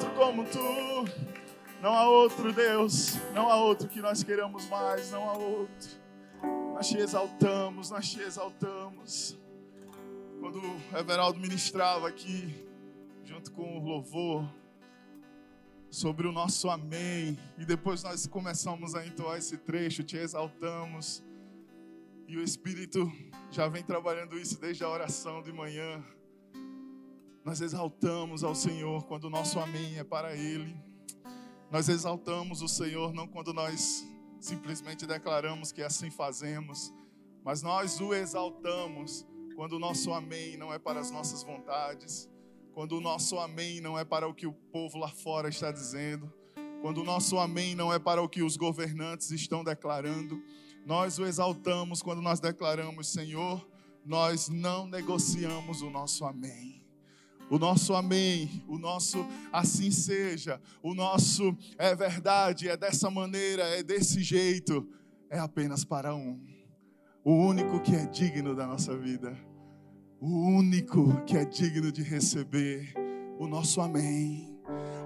outro como tu. Não há outro Deus, não há outro que nós queiramos mais, não há outro. Nós te exaltamos, nós te exaltamos. Quando o Everaldo ministrava aqui, junto com o louvor, sobre o nosso amém, e depois nós começamos a entoar esse trecho, te exaltamos, e o Espírito já vem trabalhando isso desde a oração de manhã. Nós exaltamos ao Senhor quando o nosso amém é para Ele. Nós exaltamos o Senhor não quando nós simplesmente declaramos que assim fazemos, mas nós o exaltamos quando o nosso amém não é para as nossas vontades, quando o nosso amém não é para o que o povo lá fora está dizendo, quando o nosso amém não é para o que os governantes estão declarando, nós o exaltamos quando nós declaramos, Senhor, nós não negociamos o nosso amém. O nosso amém, o nosso assim seja, o nosso é verdade, é dessa maneira, é desse jeito, é apenas para um. O único que é digno da nossa vida, o único que é digno de receber o nosso amém.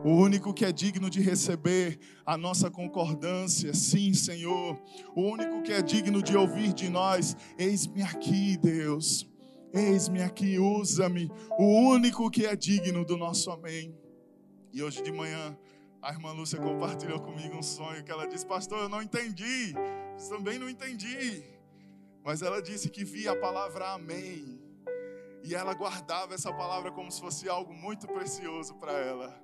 O único que é digno de receber a nossa concordância, sim, Senhor. O único que é digno de ouvir de nós, eis-me aqui, Deus. Eis-me aqui, usa-me, o único que é digno do nosso amém. E hoje de manhã, a irmã Lúcia compartilhou comigo um sonho que ela disse: Pastor, eu não entendi, também não entendi. Mas ela disse que via a palavra amém. E ela guardava essa palavra como se fosse algo muito precioso para ela.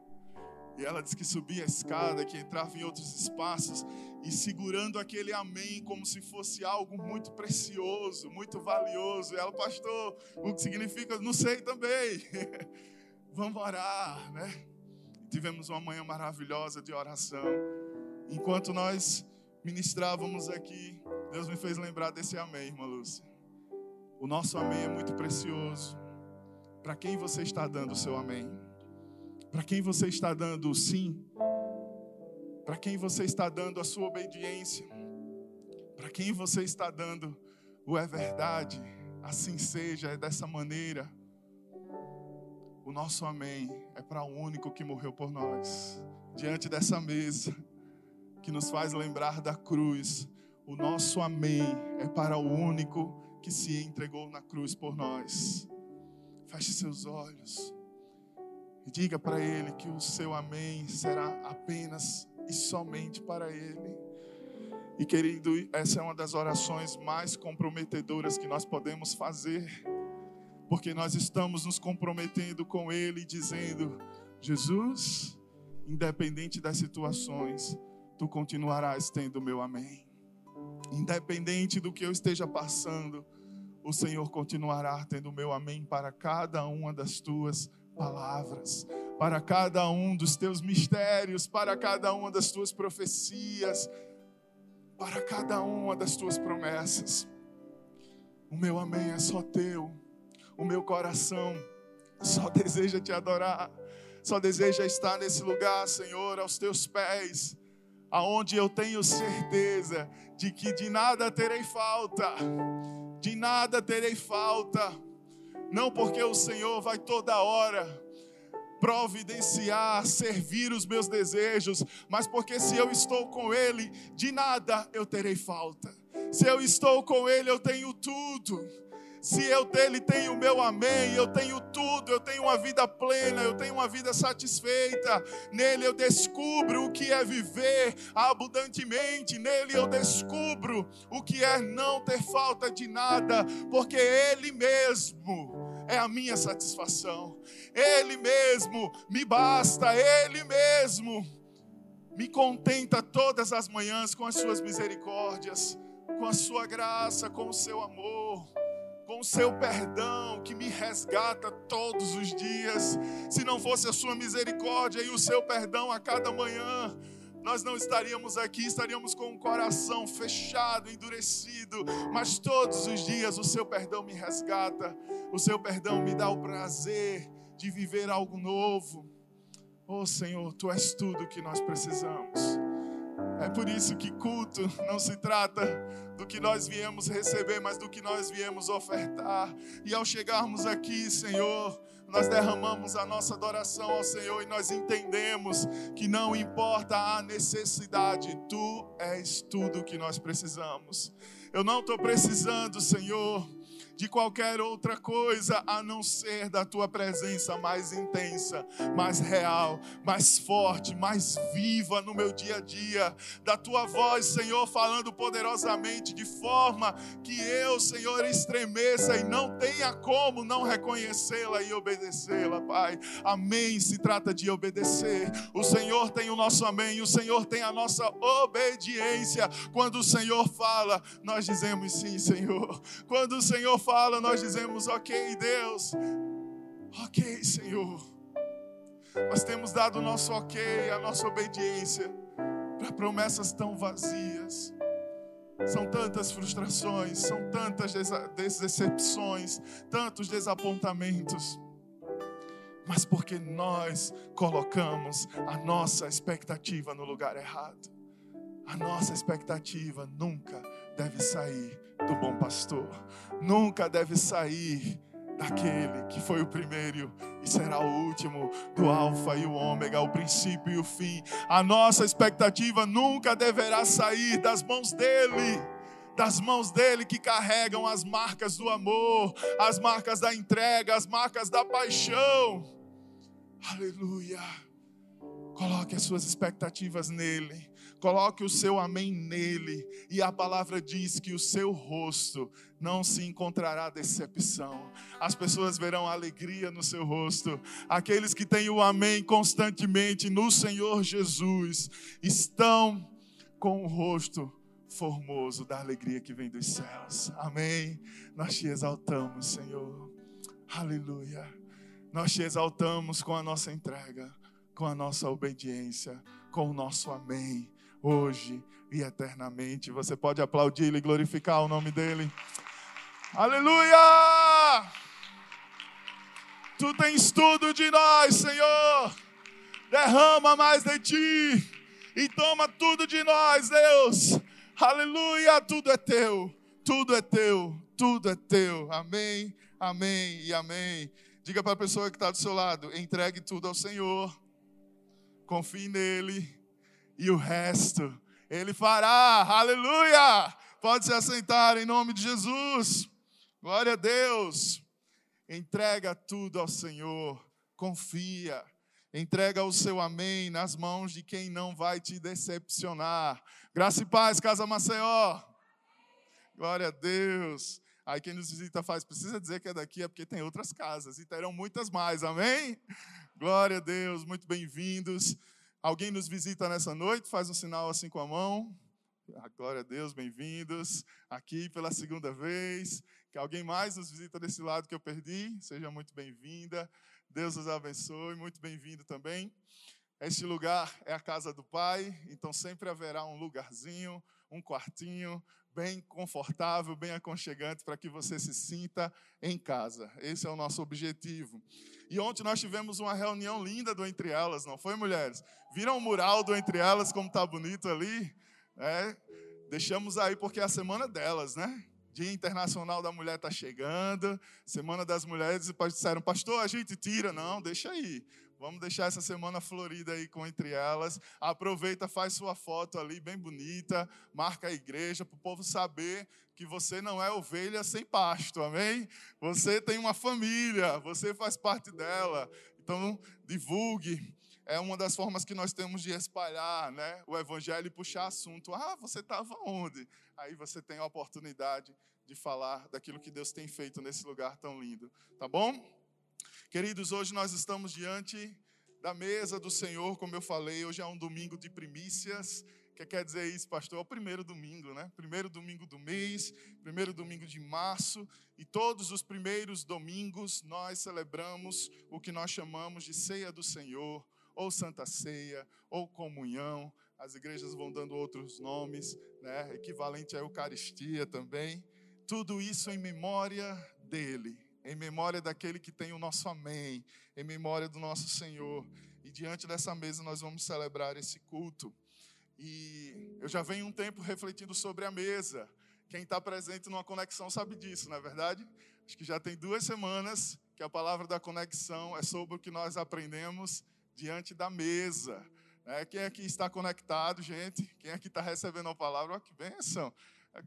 E ela disse que subia a escada, que entrava em outros espaços e segurando aquele amém como se fosse algo muito precioso, muito valioso. E ela, pastor, o que significa? Não sei também. Vamos orar, né? Tivemos uma manhã maravilhosa de oração. Enquanto nós ministrávamos aqui, Deus me fez lembrar desse amém, irmã Lúcia. O nosso amém é muito precioso. Para quem você está dando o seu amém? Para quem você está dando o sim? Para quem você está dando a sua obediência? Para quem você está dando o é verdade? Assim seja, é dessa maneira. O nosso amém é para o único que morreu por nós. Diante dessa mesa que nos faz lembrar da cruz, o nosso amém é para o único que se entregou na cruz por nós. Feche seus olhos. E diga para Ele que o seu amém será apenas e somente para Ele. E querido, essa é uma das orações mais comprometedoras que nós podemos fazer, porque nós estamos nos comprometendo com Ele, dizendo: Jesus, independente das situações, tu continuarás tendo meu amém. Independente do que eu esteja passando, o Senhor continuará tendo meu amém para cada uma das tuas palavras, para cada um dos teus mistérios, para cada uma das tuas profecias, para cada uma das tuas promessas. O meu amém é só teu, o meu coração só deseja te adorar, só deseja estar nesse lugar, Senhor, aos teus pés, aonde eu tenho certeza de que de nada terei falta, de nada terei falta não porque o Senhor vai toda hora providenciar, servir os meus desejos, mas porque se eu estou com Ele, de nada eu terei falta. Se eu estou com Ele, eu tenho tudo. Se eu dele tenho o meu amém, eu tenho tudo, eu tenho uma vida plena, eu tenho uma vida satisfeita. Nele eu descubro o que é viver abundantemente, nele eu descubro o que é não ter falta de nada, porque Ele mesmo é a minha satisfação. Ele mesmo me basta, Ele mesmo me contenta todas as manhãs com as suas misericórdias, com a sua graça, com o seu amor, com o seu perdão que me resgata todos os dias. Se não fosse a sua misericórdia e o seu perdão a cada manhã, nós não estaríamos aqui, estaríamos com o coração fechado, endurecido, mas todos os dias o seu perdão me resgata, o seu perdão me dá o prazer de viver algo novo. Oh Senhor, tu és tudo que nós precisamos. É por isso que culto não se trata do que nós viemos receber, mas do que nós viemos ofertar. E ao chegarmos aqui, Senhor, nós derramamos a nossa adoração ao Senhor e nós entendemos que não importa a necessidade, Tu és tudo o que nós precisamos. Eu não estou precisando, Senhor de qualquer outra coisa a não ser da tua presença mais intensa, mais real, mais forte, mais viva no meu dia a dia, da tua voz, Senhor, falando poderosamente, de forma que eu, Senhor, estremeça e não tenha como não reconhecê-la e obedecê-la, Pai. Amém. Se trata de obedecer. O Senhor tem o nosso amém, o Senhor tem a nossa obediência. Quando o Senhor fala, nós dizemos sim, Senhor. Quando o Senhor fala, fala, nós dizemos: Ok, Deus, ok, Senhor. Nós temos dado o nosso ok, a nossa obediência para promessas tão vazias. São tantas frustrações, são tantas decepções, tantos desapontamentos. Mas porque nós colocamos a nossa expectativa no lugar errado. A nossa expectativa nunca deve sair do bom pastor, nunca deve sair daquele que foi o primeiro e será o último, do Alfa e o Ômega, o princípio e o fim. A nossa expectativa nunca deverá sair das mãos dele. Das mãos dele que carregam as marcas do amor, as marcas da entrega, as marcas da paixão. Aleluia. Coloque as suas expectativas nele. Coloque o seu amém nele, e a palavra diz que o seu rosto não se encontrará decepção. As pessoas verão alegria no seu rosto. Aqueles que têm o amém constantemente no Senhor Jesus estão com o rosto formoso da alegria que vem dos céus. Amém. Nós te exaltamos, Senhor. Aleluia. Nós te exaltamos com a nossa entrega, com a nossa obediência, com o nosso amém hoje e eternamente. Você pode aplaudir e glorificar o nome dele. Aleluia! Tu tens tudo de nós, Senhor. Derrama mais de ti e toma tudo de nós, Deus. Aleluia! Tudo é teu, tudo é teu, tudo é teu. Amém, amém e amém. Diga para a pessoa que está do seu lado: entregue tudo ao Senhor, confie nele e o resto ele fará. Aleluia! Pode se assentar em nome de Jesus. Glória a Deus. Entrega tudo ao Senhor. Confia. Entrega o seu amém nas mãos de quem não vai te decepcionar. Graça e paz, Casa Maceió. Glória a Deus. Aí quem nos visita faz, precisa dizer que é daqui, é porque tem outras casas e terão muitas mais, amém? Glória a Deus, muito bem-vindos. Alguém nos visita nessa noite? Faz um sinal assim com a mão. Ah, glória a Deus, bem-vindos aqui pela segunda vez. Que alguém mais nos visita desse lado que eu perdi, seja muito bem-vinda. Deus os abençoe, muito bem-vindo também. Este lugar é a casa do Pai, então sempre haverá um lugarzinho, um quartinho bem confortável, bem aconchegante para que você se sinta em casa. Esse é o nosso objetivo. E ontem nós tivemos uma reunião linda do Entre Elas, não foi, mulheres? Viram o mural do Entre Elas, como está bonito ali? É, deixamos aí porque é a semana delas, né? Dia Internacional da Mulher está chegando, Semana das Mulheres, e disseram, pastor, a gente tira. Não, deixa aí. Vamos deixar essa semana florida aí com entre elas. Aproveita, faz sua foto ali bem bonita, marca a igreja para o povo saber que você não é ovelha sem pasto, amém? Você tem uma família, você faz parte dela. Então, divulgue. É uma das formas que nós temos de espalhar né, o evangelho e puxar assunto. Ah, você estava onde? Aí você tem a oportunidade de falar daquilo que Deus tem feito nesse lugar tão lindo. Tá bom? Queridos, hoje nós estamos diante da mesa do Senhor, como eu falei, hoje é um domingo de primícias que quer dizer isso, pastor? É o primeiro domingo, né? Primeiro domingo do mês, primeiro domingo de março, e todos os primeiros domingos nós celebramos o que nós chamamos de ceia do Senhor, ou Santa Ceia, ou comunhão. As igrejas vão dando outros nomes, né? Equivalente à Eucaristia também. Tudo isso em memória dele, em memória daquele que tem o nosso amém, em memória do nosso Senhor. E diante dessa mesa nós vamos celebrar esse culto. E eu já venho um tempo refletindo sobre a mesa. Quem está presente numa conexão sabe disso, não é verdade? Acho que já tem duas semanas que a palavra da conexão é sobre o que nós aprendemos diante da mesa. Né? Quem aqui está conectado, gente? Quem aqui está recebendo a palavra? Oh, que bênção!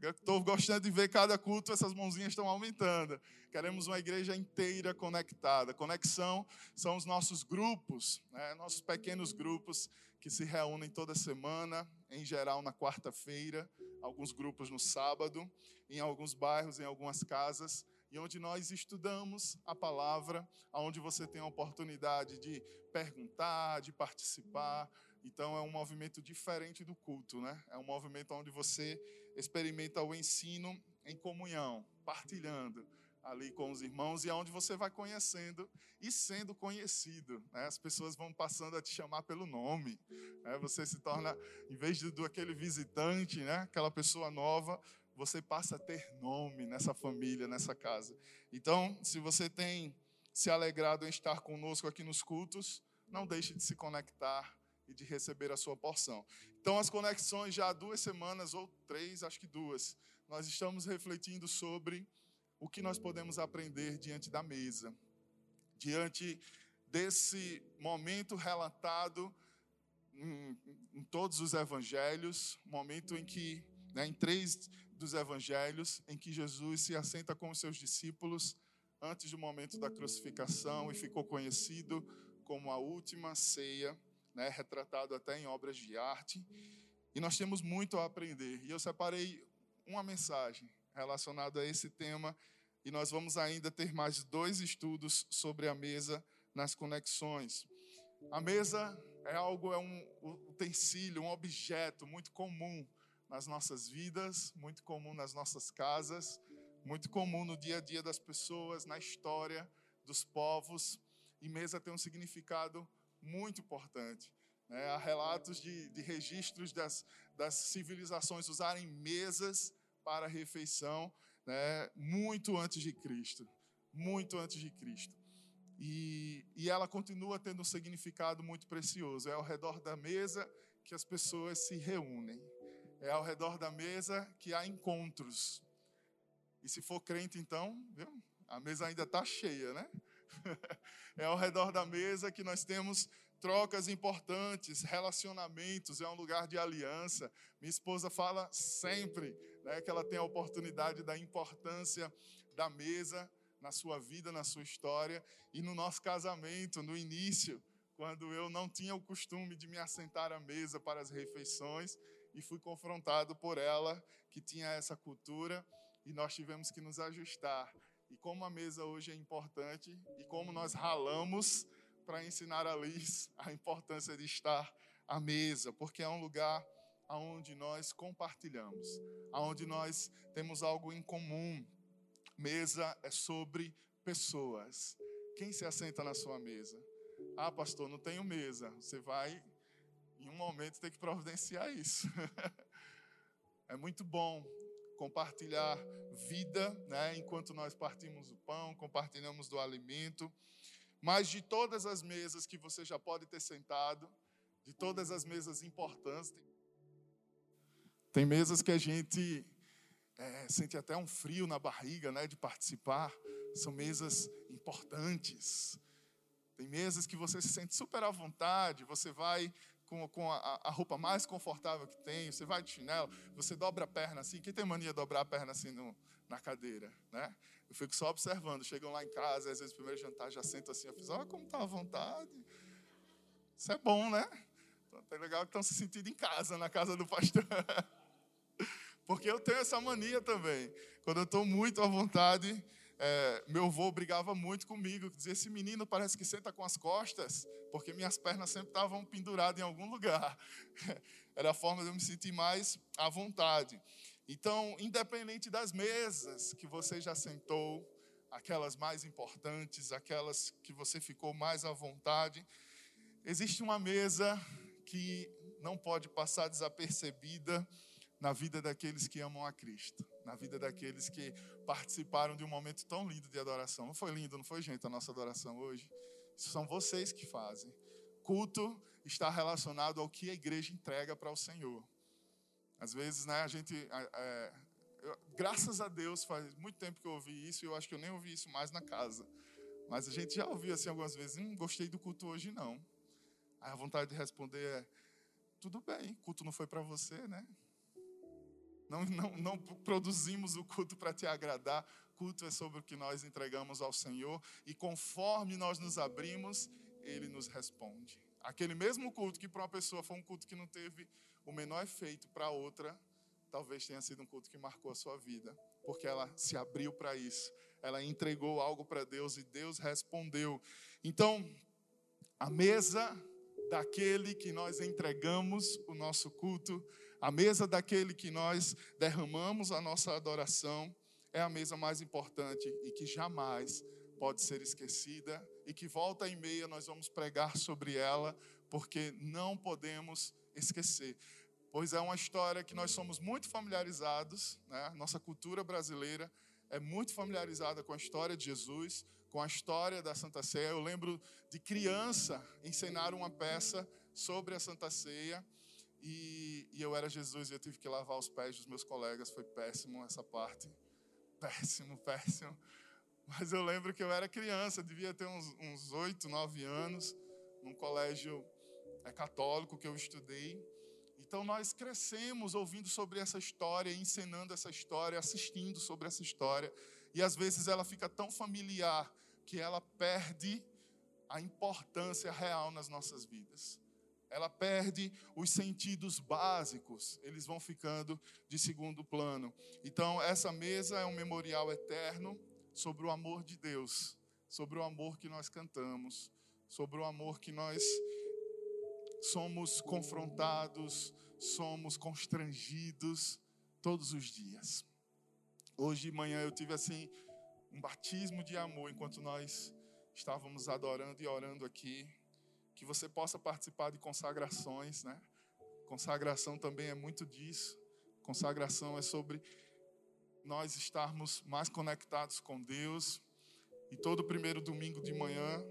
Estou gostando de ver cada culto, essas mãozinhas estão aumentando. Queremos uma igreja inteira conectada. Conexão são os nossos grupos, né? nossos pequenos grupos que se reúnem toda semana, em geral na quarta-feira, alguns grupos no sábado, em alguns bairros, em algumas casas, e onde nós estudamos a palavra, onde você tem a oportunidade de perguntar, de participar. Então é um movimento diferente do culto, né? É um movimento onde você experimenta o ensino em comunhão, partilhando ali com os irmãos e é onde você vai conhecendo e sendo conhecido. Né? As pessoas vão passando a te chamar pelo nome. Né? Você se torna, em vez de do aquele visitante, né? aquela pessoa nova, você passa a ter nome nessa família, nessa casa. Então, se você tem se alegrado em estar conosco aqui nos cultos, não deixe de se conectar e de receber a sua porção. Então, as conexões já há duas semanas ou três, acho que duas, nós estamos refletindo sobre o que nós podemos aprender diante da mesa, diante desse momento relatado em, em todos os evangelhos, momento em que, né, em três dos evangelhos em que Jesus se assenta com os seus discípulos antes do momento da crucificação e ficou conhecido como a última ceia, né, retratado até em obras de arte. E nós temos muito a aprender. E eu separei uma mensagem relacionada a esse tema e nós vamos ainda ter mais dois estudos sobre a mesa nas conexões. A mesa é algo, é um utensílio, um objeto muito comum nas nossas vidas, muito comum nas nossas casas, muito comum no dia a dia das pessoas, na história dos povos. E mesa tem um significado muito importante. Né? Há relatos de, de registros das, das civilizações usarem mesas para refeição né? muito antes de Cristo. Muito antes de Cristo. E, e ela continua tendo um significado muito precioso. É ao redor da mesa que as pessoas se reúnem. É ao redor da mesa que há encontros. E se for crente, então, viu? a mesa ainda está cheia, né? é ao redor da mesa que nós temos trocas importantes, relacionamentos, é um lugar de aliança. Minha esposa fala sempre né, que ela tem a oportunidade da importância da mesa na sua vida, na sua história e no nosso casamento, no início, quando eu não tinha o costume de me assentar à mesa para as refeições e fui confrontado por ela, que tinha essa cultura, e nós tivemos que nos ajustar. E como a mesa hoje é importante, e como nós ralamos para ensinar a Liz a importância de estar à mesa, porque é um lugar onde nós compartilhamos, onde nós temos algo em comum. Mesa é sobre pessoas. Quem se assenta na sua mesa? Ah, pastor, não tenho mesa. Você vai em um momento tem que providenciar isso. é muito bom compartilhar vida, né, enquanto nós partimos o pão, compartilhamos do alimento. Mas de todas as mesas que você já pode ter sentado, de todas as mesas importantes, tem mesas que a gente é, sente até um frio na barriga, né, de participar. São mesas importantes. Tem mesas que você se sente super à vontade, você vai com, com a, a, roupa mais confortável que tem, você vai de chinelo, você dobra a perna assim. Quem tem mania de dobrar a perna assim no, na cadeira, né? Eu fico só observando. Chegam lá em casa, às vezes, primeiro jantar, já sento assim. Eu fiz, olha como está à vontade. Isso é bom, né? Então, é legal que estão se sentindo em casa, na casa do pastor. Porque eu tenho essa mania também. Quando eu estou muito à vontade, é, meu avô brigava muito comigo, dizia: esse menino parece que senta com as costas, porque minhas pernas sempre estavam penduradas em algum lugar. Era a forma de eu me sentir mais à vontade. Então, independente das mesas que você já sentou, aquelas mais importantes, aquelas que você ficou mais à vontade, existe uma mesa que não pode passar desapercebida na vida daqueles que amam a Cristo, na vida daqueles que participaram de um momento tão lindo de adoração. Não foi lindo, não foi, gente, a nossa adoração hoje? Isso são vocês que fazem. Culto está relacionado ao que a igreja entrega para o Senhor. Às vezes, né, a gente. É, eu, graças a Deus, faz muito tempo que eu ouvi isso e eu acho que eu nem ouvi isso mais na casa. Mas a gente já ouviu assim algumas vezes: hum, gostei do culto hoje, não. Aí a vontade de responder é: tudo bem, culto não foi para você, né? Não, não, não produzimos o culto para te agradar, culto é sobre o que nós entregamos ao Senhor, e conforme nós nos abrimos, Ele nos responde. Aquele mesmo culto que para uma pessoa foi um culto que não teve o menor efeito, para outra, talvez tenha sido um culto que marcou a sua vida, porque ela se abriu para isso, ela entregou algo para Deus e Deus respondeu. Então, a mesa daquele que nós entregamos o nosso culto, a mesa daquele que nós derramamos a nossa adoração, é a mesa mais importante e que jamais pode ser esquecida e que volta e meia nós vamos pregar sobre ela, porque não podemos esquecer. Pois é uma história que nós somos muito familiarizados, né? nossa cultura brasileira é muito familiarizada com a história de Jesus, com a história da Santa Ceia. Eu lembro de criança ensinar uma peça sobre a Santa Ceia. E, e, eu era Jesus e eu tive que lavar os pés dos meus colegas. Foi péssimo essa parte. Péssimo, péssimo. Mas eu lembro que eu era criança, devia ter uns oito, nove anos, num colégio é, católico que eu estudei. Então nós crescemos ouvindo sobre essa história, ensinando essa história, assistindo sobre essa história, e às vezes ela fica tão familiar que ela perde a importância real nas nossas vidas. Ela perde os sentidos básicos, eles vão ficando de segundo plano. Então, essa mesa é um memorial eterno sobre o amor de Deus, sobre o amor que nós cantamos, sobre o amor que nós somos confrontados, somos constrangidos todos os dias. Hoje de manhã eu tive assim um batismo de amor enquanto nós estávamos adorando e orando aqui, que você possa participar de consagrações, né? Consagração também é muito disso. Consagração é sobre nós estarmos mais conectados com Deus. E todo primeiro domingo de manhã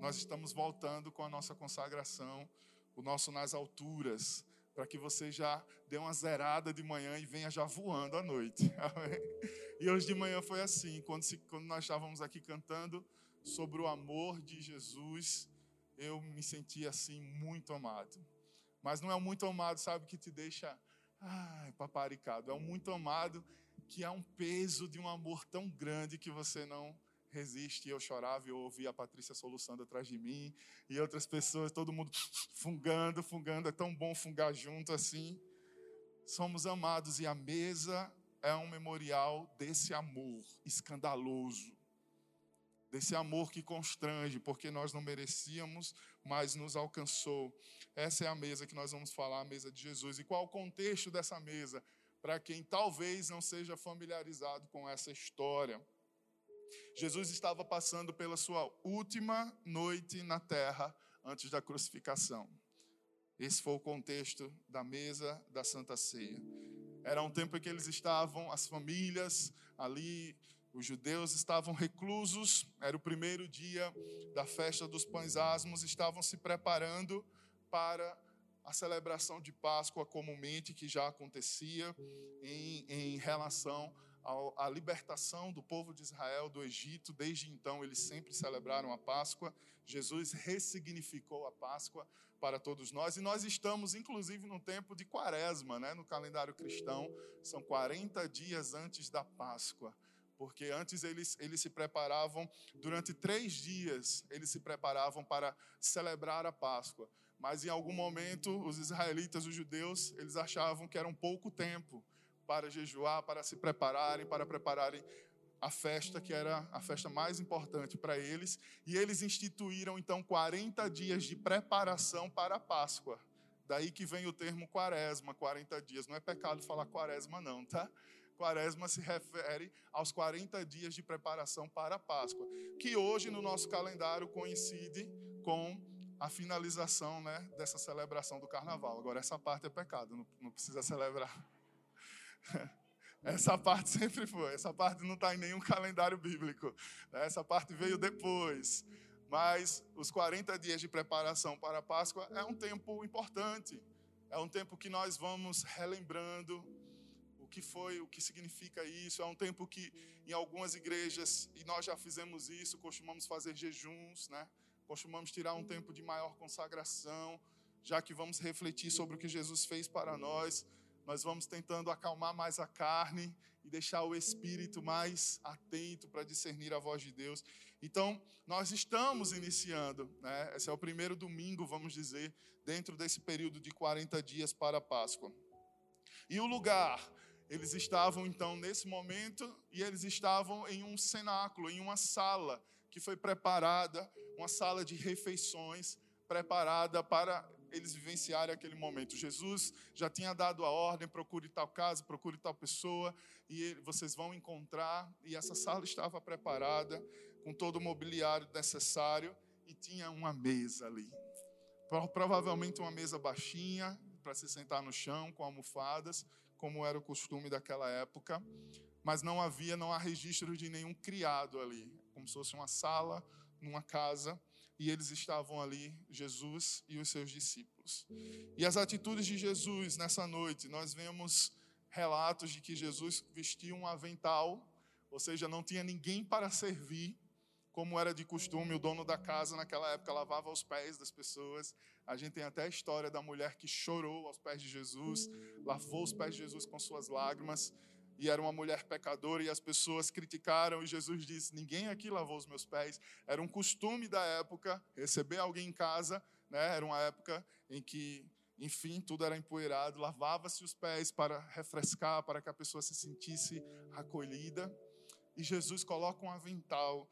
nós estamos voltando com a nossa consagração, o nosso nas alturas, para que você já dê uma zerada de manhã e venha já voando à noite. E hoje de manhã foi assim, quando, se, quando nós estávamos aqui cantando sobre o amor de Jesus, eu me senti assim muito amado. Mas não é um muito amado, sabe, que te deixa ai, paparicado. É um muito amado que há um peso de um amor tão grande que você não resiste. Eu chorava eu ouvia a Patrícia soluçando atrás de mim, e outras pessoas, todo mundo fungando, fungando. É tão bom fungar junto assim. Somos amados e a mesa é um memorial desse amor escandaloso. Desse amor que constrange, porque nós não merecíamos, mas nos alcançou. Essa é a mesa que nós vamos falar, a mesa de Jesus. E qual o contexto dessa mesa? Para quem talvez não seja familiarizado com essa história. Jesus estava passando pela sua última noite na terra antes da crucificação. Esse foi o contexto da mesa da Santa Ceia. Era um tempo em que eles estavam, as famílias ali, os judeus estavam reclusos, era o primeiro dia da festa dos pães asmos, estavam se preparando para a celebração de Páscoa comumente que já acontecia em, em relação à libertação do povo de Israel do Egito. Desde então, eles sempre celebraram a Páscoa. Jesus ressignificou a Páscoa para todos nós. E nós estamos, inclusive, no tempo de Quaresma, né? no calendário cristão. São 40 dias antes da Páscoa porque antes eles, eles se preparavam, durante três dias, eles se preparavam para celebrar a Páscoa. Mas em algum momento, os israelitas, os judeus, eles achavam que era um pouco tempo para jejuar, para se prepararem, para prepararem a festa que era a festa mais importante para eles. E eles instituíram então 40 dias de preparação para a Páscoa. Daí que vem o termo quaresma, 40 dias. Não é pecado falar quaresma, não, tá? Quaresma se refere aos 40 dias de preparação para a Páscoa, que hoje no nosso calendário coincide com a finalização né, dessa celebração do carnaval. Agora, essa parte é pecado, não, não precisa celebrar. Essa parte sempre foi, essa parte não está em nenhum calendário bíblico. Essa parte veio depois. Mas os 40 dias de preparação para a Páscoa é um tempo importante. É um tempo que nós vamos relembrando que foi, o que significa isso. É um tempo que em algumas igrejas, e nós já fizemos isso, costumamos fazer jejuns, né? Costumamos tirar um tempo de maior consagração, já que vamos refletir sobre o que Jesus fez para nós. Nós vamos tentando acalmar mais a carne e deixar o espírito mais atento para discernir a voz de Deus. Então, nós estamos iniciando, né? Esse é o primeiro domingo, vamos dizer, dentro desse período de 40 dias para a Páscoa. E o lugar, eles estavam então nesse momento e eles estavam em um cenáculo, em uma sala que foi preparada, uma sala de refeições preparada para eles vivenciarem aquele momento. Jesus já tinha dado a ordem: procure tal casa, procure tal pessoa, e vocês vão encontrar. E essa sala estava preparada com todo o mobiliário necessário e tinha uma mesa ali. Provavelmente uma mesa baixinha para se sentar no chão com almofadas, como era o costume daquela época, mas não havia, não há registro de nenhum criado ali como se fosse uma sala numa casa, e eles estavam ali, Jesus e os seus discípulos. E as atitudes de Jesus nessa noite, nós vemos relatos de que Jesus vestia um avental, ou seja, não tinha ninguém para servir, como era de costume, o dono da casa naquela época lavava os pés das pessoas. A gente tem até a história da mulher que chorou aos pés de Jesus, lavou os pés de Jesus com suas lágrimas e era uma mulher pecadora e as pessoas criticaram e Jesus disse: "Ninguém aqui lavou os meus pés". Era um costume da época receber alguém em casa, né? Era uma época em que, enfim, tudo era empoeirado, lavava-se os pés para refrescar, para que a pessoa se sentisse acolhida. E Jesus coloca um avental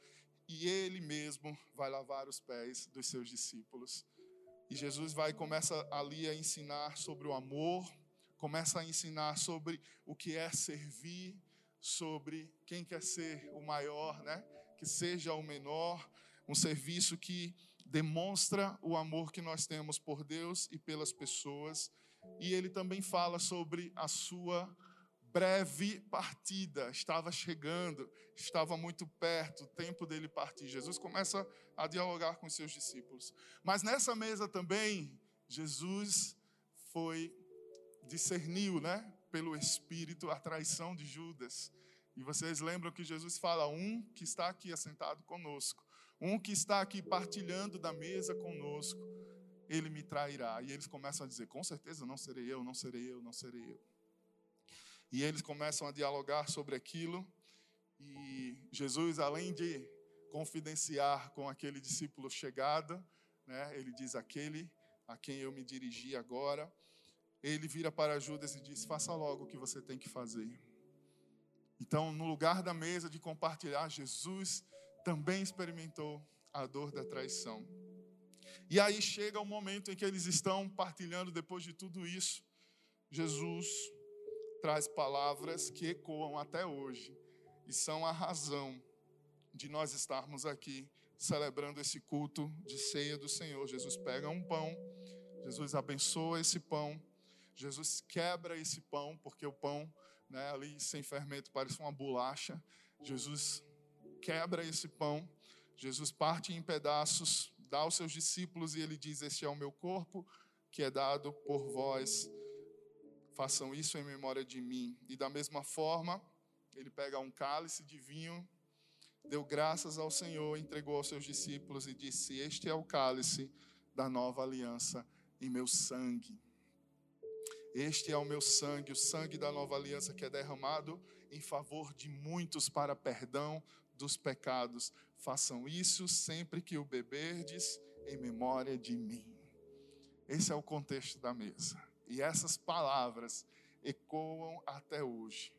e ele mesmo vai lavar os pés dos seus discípulos. E Jesus vai começa ali a ensinar sobre o amor, começa a ensinar sobre o que é servir, sobre quem quer ser o maior, né? Que seja o menor, um serviço que demonstra o amor que nós temos por Deus e pelas pessoas. E ele também fala sobre a sua breve partida, estava chegando, estava muito perto, o tempo dele partir. Jesus começa a dialogar com seus discípulos. Mas nessa mesa também, Jesus foi discerniu, né, pelo Espírito, a traição de Judas. E vocês lembram que Jesus fala: um que está aqui assentado conosco, um que está aqui partilhando da mesa conosco, ele me trairá. E eles começam a dizer: com certeza não serei eu, não serei eu, não serei eu. E eles começam a dialogar sobre aquilo. E Jesus, além de confidenciar com aquele discípulo chegado, né, ele diz: aquele a quem eu me dirigi agora ele vira para Judas e diz: Faça logo o que você tem que fazer. Então, no lugar da mesa de compartilhar, Jesus também experimentou a dor da traição. E aí chega o momento em que eles estão partilhando, depois de tudo isso, Jesus traz palavras que ecoam até hoje e são a razão de nós estarmos aqui celebrando esse culto de ceia do Senhor. Jesus pega um pão, Jesus abençoa esse pão Jesus quebra esse pão, porque o pão né, ali sem fermento parece uma bolacha. Jesus quebra esse pão, Jesus parte em pedaços, dá aos seus discípulos e ele diz: Este é o meu corpo que é dado por vós. Façam isso em memória de mim. E da mesma forma, ele pega um cálice de vinho, deu graças ao Senhor, entregou aos seus discípulos e disse: Este é o cálice da nova aliança em meu sangue. Este é o meu sangue, o sangue da nova aliança que é derramado em favor de muitos para perdão dos pecados. Façam isso sempre que o beberdes em memória de mim. Esse é o contexto da mesa. E essas palavras ecoam até hoje.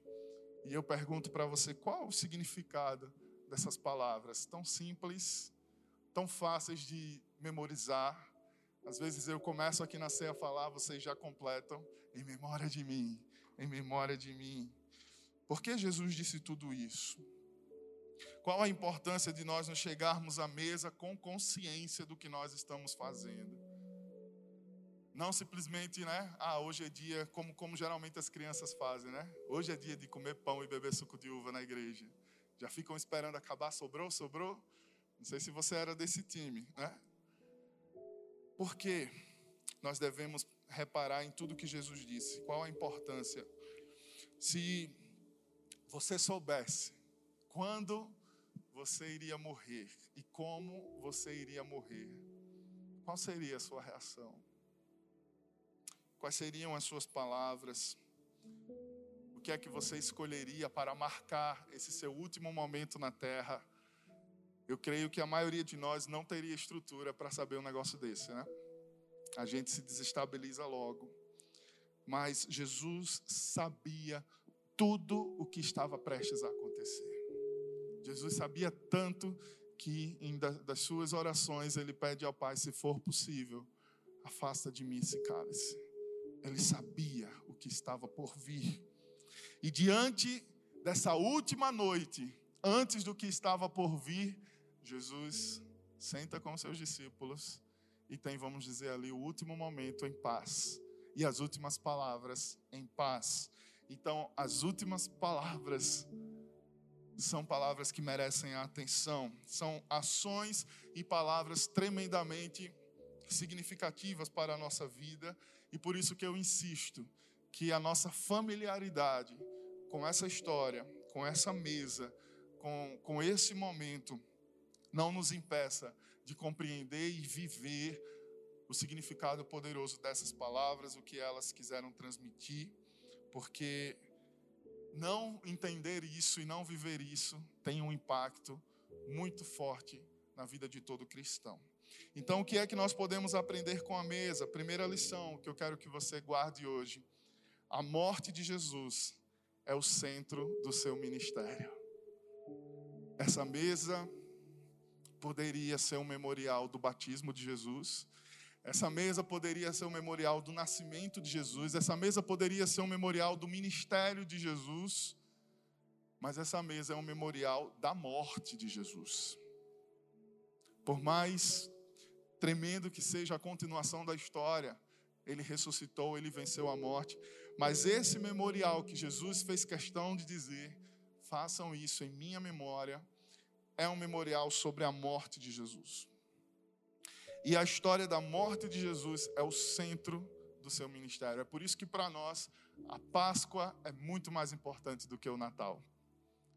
E eu pergunto para você qual o significado dessas palavras tão simples, tão fáceis de memorizar, às vezes eu começo aqui na ceia a falar, vocês já completam, em memória de mim, em memória de mim. Por que Jesus disse tudo isso? Qual a importância de nós nos chegarmos à mesa com consciência do que nós estamos fazendo? Não simplesmente, né? Ah, hoje é dia, como, como geralmente as crianças fazem, né? Hoje é dia de comer pão e beber suco de uva na igreja. Já ficam esperando acabar, sobrou, sobrou? Não sei se você era desse time, né? Por quê? Nós devemos reparar em tudo que Jesus disse. Qual a importância? Se você soubesse quando você iria morrer e como você iria morrer, qual seria a sua reação? Quais seriam as suas palavras? O que é que você escolheria para marcar esse seu último momento na terra? Eu creio que a maioria de nós não teria estrutura para saber um negócio desse, né? A gente se desestabiliza logo. Mas Jesus sabia tudo o que estava prestes a acontecer. Jesus sabia tanto que em das suas orações ele pede ao Pai, se for possível, afasta de mim esse cálice. Ele sabia o que estava por vir. E diante dessa última noite, antes do que estava por vir, Jesus senta com seus discípulos e tem, vamos dizer ali, o último momento em paz. E as últimas palavras em paz. Então, as últimas palavras são palavras que merecem a atenção, são ações e palavras tremendamente significativas para a nossa vida, e por isso que eu insisto que a nossa familiaridade com essa história, com essa mesa, com, com esse momento, não nos impeça de compreender e viver o significado poderoso dessas palavras, o que elas quiseram transmitir, porque não entender isso e não viver isso tem um impacto muito forte na vida de todo cristão. Então, o que é que nós podemos aprender com a mesa? Primeira lição que eu quero que você guarde hoje: a morte de Jesus é o centro do seu ministério. Essa mesa poderia ser um memorial do batismo de Jesus. Essa mesa poderia ser um memorial do nascimento de Jesus. Essa mesa poderia ser um memorial do ministério de Jesus. Mas essa mesa é um memorial da morte de Jesus. Por mais tremendo que seja a continuação da história, ele ressuscitou, ele venceu a morte. Mas esse memorial que Jesus fez questão de dizer, façam isso em minha memória, é um memorial sobre a morte de Jesus. E a história da morte de Jesus é o centro do seu ministério. É por isso que para nós a Páscoa é muito mais importante do que o Natal.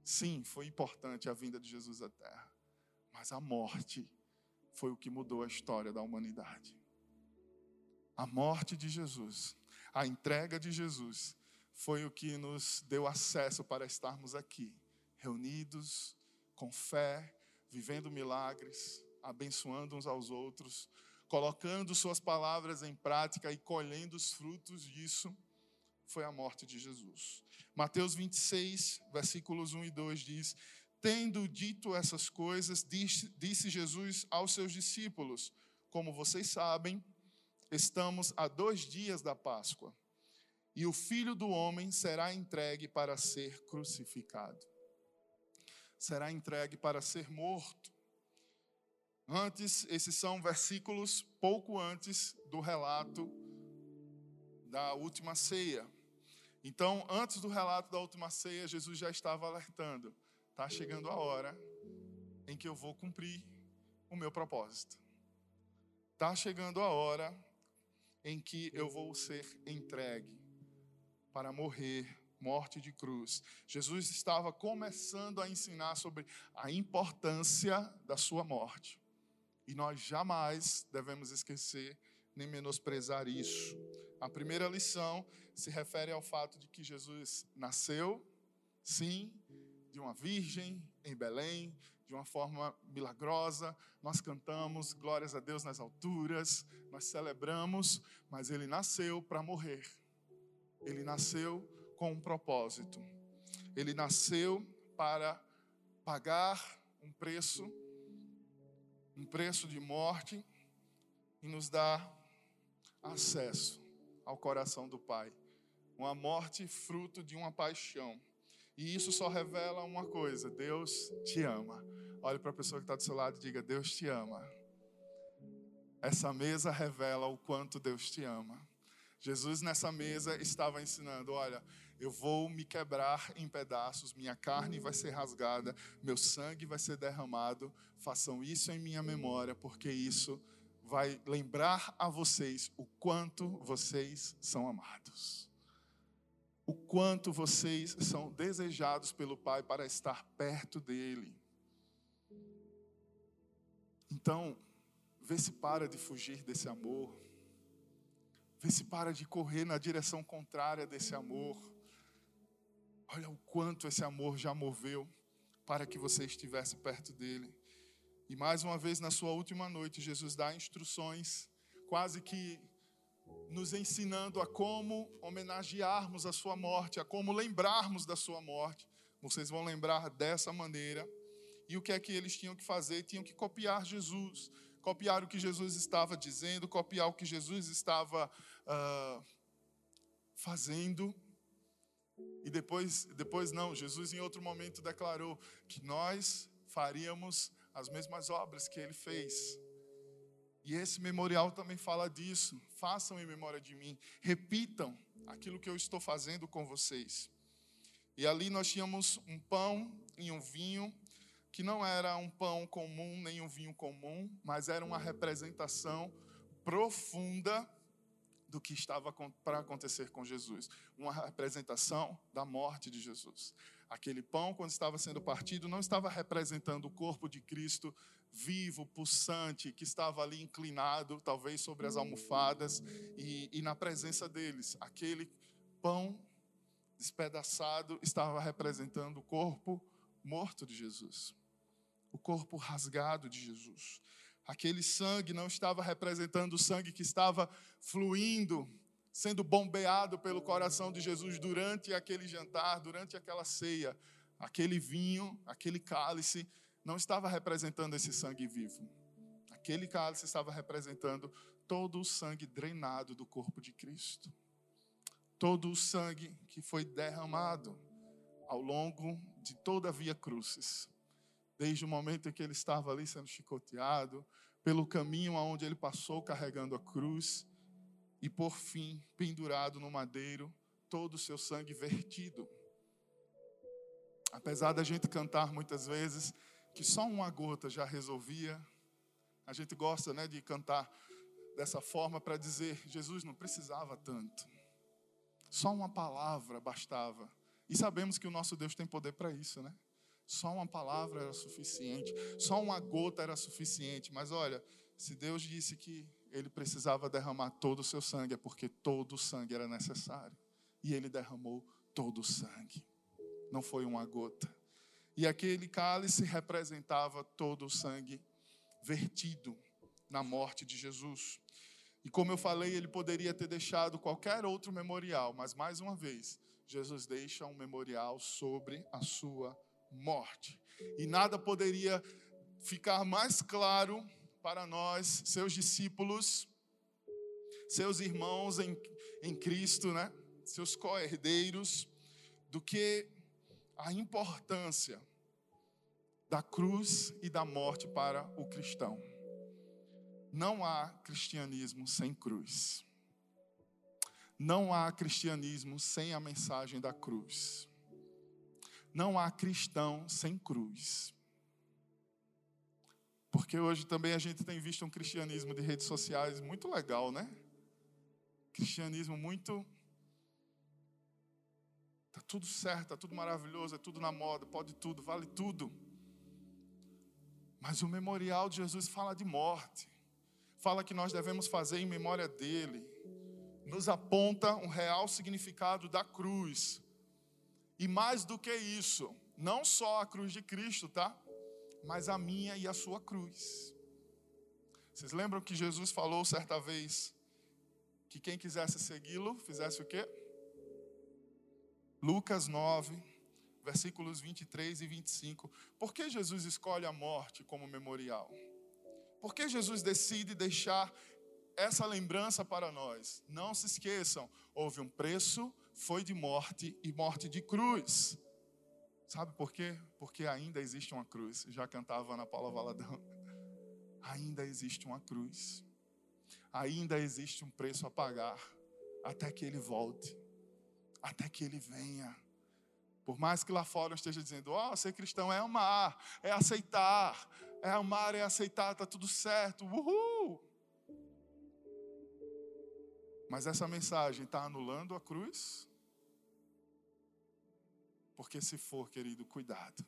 Sim, foi importante a vinda de Jesus à terra, mas a morte foi o que mudou a história da humanidade. A morte de Jesus, a entrega de Jesus, foi o que nos deu acesso para estarmos aqui, reunidos, com fé, vivendo milagres, abençoando uns aos outros, colocando Suas palavras em prática e colhendo os frutos disso, foi a morte de Jesus. Mateus 26, versículos 1 e 2 diz: Tendo dito essas coisas, disse, Jesus aos seus discípulos: Como vocês sabem, estamos a dois dias da Páscoa, e o filho do homem será entregue para ser crucificado será entregue para ser morto. Antes, esses são versículos pouco antes do relato da última ceia. Então, antes do relato da última ceia, Jesus já estava alertando: está chegando a hora em que eu vou cumprir o meu propósito. Está chegando a hora em que eu vou ser entregue para morrer morte de cruz. Jesus estava começando a ensinar sobre a importância da sua morte. E nós jamais devemos esquecer nem menosprezar isso. A primeira lição se refere ao fato de que Jesus nasceu, sim, de uma virgem em Belém, de uma forma milagrosa. Nós cantamos glórias a Deus nas alturas, nós celebramos, mas ele nasceu para morrer. Ele nasceu com um propósito. Ele nasceu para pagar um preço, um preço de morte e nos dar acesso ao coração do Pai. Uma morte fruto de uma paixão. E isso só revela uma coisa: Deus te ama. Olhe para a pessoa que está do seu lado e diga: Deus te ama. Essa mesa revela o quanto Deus te ama. Jesus nessa mesa estava ensinando: olha, Eu vou me quebrar em pedaços, minha carne vai ser rasgada, meu sangue vai ser derramado. Façam isso em minha memória, porque isso vai lembrar a vocês o quanto vocês são amados. O quanto vocês são desejados pelo Pai para estar perto dele. Então, vê se para de fugir desse amor. Vê se para de correr na direção contrária desse amor. Olha o quanto esse amor já moveu para que você estivesse perto dele. E mais uma vez, na sua última noite, Jesus dá instruções, quase que nos ensinando a como homenagearmos a sua morte, a como lembrarmos da sua morte. Vocês vão lembrar dessa maneira. E o que é que eles tinham que fazer? Tinham que copiar Jesus, copiar o que Jesus estava dizendo, copiar o que Jesus estava uh, fazendo. E depois, depois não, Jesus em outro momento declarou que nós faríamos as mesmas obras que ele fez. E esse memorial também fala disso. Façam em memória de mim, repitam aquilo que eu estou fazendo com vocês. E ali nós tínhamos um pão e um vinho, que não era um pão comum nem um vinho comum, mas era uma representação profunda do que estava para acontecer com Jesus, uma representação da morte de Jesus. Aquele pão, quando estava sendo partido, não estava representando o corpo de Cristo vivo, pulsante, que estava ali inclinado, talvez sobre as almofadas e, e na presença deles. Aquele pão despedaçado estava representando o corpo morto de Jesus, o corpo rasgado de Jesus. Aquele sangue não estava representando o sangue que estava fluindo sendo bombeado pelo coração de Jesus durante aquele jantar, durante aquela ceia. Aquele vinho, aquele cálice, não estava representando esse sangue vivo. Aquele cálice estava representando todo o sangue drenado do corpo de Cristo. Todo o sangue que foi derramado ao longo de toda a via crucis. Desde o momento em que ele estava ali sendo chicoteado, pelo caminho aonde ele passou carregando a cruz, e por fim, pendurado no madeiro, todo o seu sangue vertido. Apesar da gente cantar muitas vezes que só uma gota já resolvia, a gente gosta né, de cantar dessa forma para dizer: Jesus não precisava tanto, só uma palavra bastava. E sabemos que o nosso Deus tem poder para isso, né? Só uma palavra era suficiente, só uma gota era suficiente. Mas olha, se Deus disse que ele precisava derramar todo o seu sangue, é porque todo o sangue era necessário. E ele derramou todo o sangue. Não foi uma gota. E aquele cálice representava todo o sangue vertido na morte de Jesus. E como eu falei, ele poderia ter deixado qualquer outro memorial, mas mais uma vez, Jesus deixa um memorial sobre a sua morte. E nada poderia ficar mais claro para nós, seus discípulos, seus irmãos em, em Cristo, né? seus co-herdeiros, do que a importância da cruz e da morte para o cristão. Não há cristianismo sem cruz. Não há cristianismo sem a mensagem da cruz. Não há cristão sem cruz. Porque hoje também a gente tem visto um cristianismo de redes sociais muito legal, né? Cristianismo muito. Tá tudo certo, tá tudo maravilhoso, é tudo na moda, pode tudo, vale tudo. Mas o memorial de Jesus fala de morte, fala que nós devemos fazer em memória dele, nos aponta um real significado da cruz. E mais do que isso, não só a cruz de Cristo, tá? Mas a minha e a sua cruz. Vocês lembram que Jesus falou certa vez que quem quisesse segui-lo fizesse o quê? Lucas 9, versículos 23 e 25. Por que Jesus escolhe a morte como memorial? Por que Jesus decide deixar essa lembrança para nós? Não se esqueçam, houve um preço, foi de morte e morte de cruz. Sabe por quê? Porque ainda existe uma cruz. Já cantava Ana Paula Valadão. Ainda existe uma cruz. Ainda existe um preço a pagar até que ele volte. até que ele venha. Por mais que lá fora eu esteja dizendo, ó, oh, ser cristão é amar, é aceitar, é amar, é aceitar, tá tudo certo, uhul. Mas essa mensagem está anulando a cruz? Porque se for, querido, cuidado.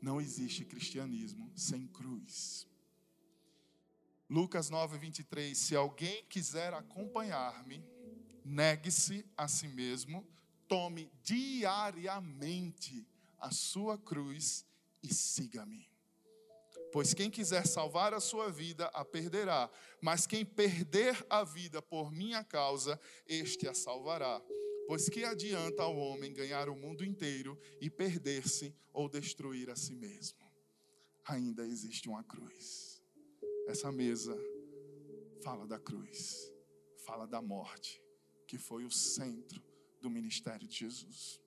Não existe cristianismo sem cruz. Lucas 9, 23. Se alguém quiser acompanhar-me, negue-se a si mesmo, tome diariamente a sua cruz e siga-me. Pois quem quiser salvar a sua vida, a perderá. Mas quem perder a vida por minha causa, este a salvará. Pois que adianta ao homem ganhar o mundo inteiro e perder-se ou destruir a si mesmo? Ainda existe uma cruz. Essa mesa fala da cruz, fala da morte, que foi o centro do ministério de Jesus,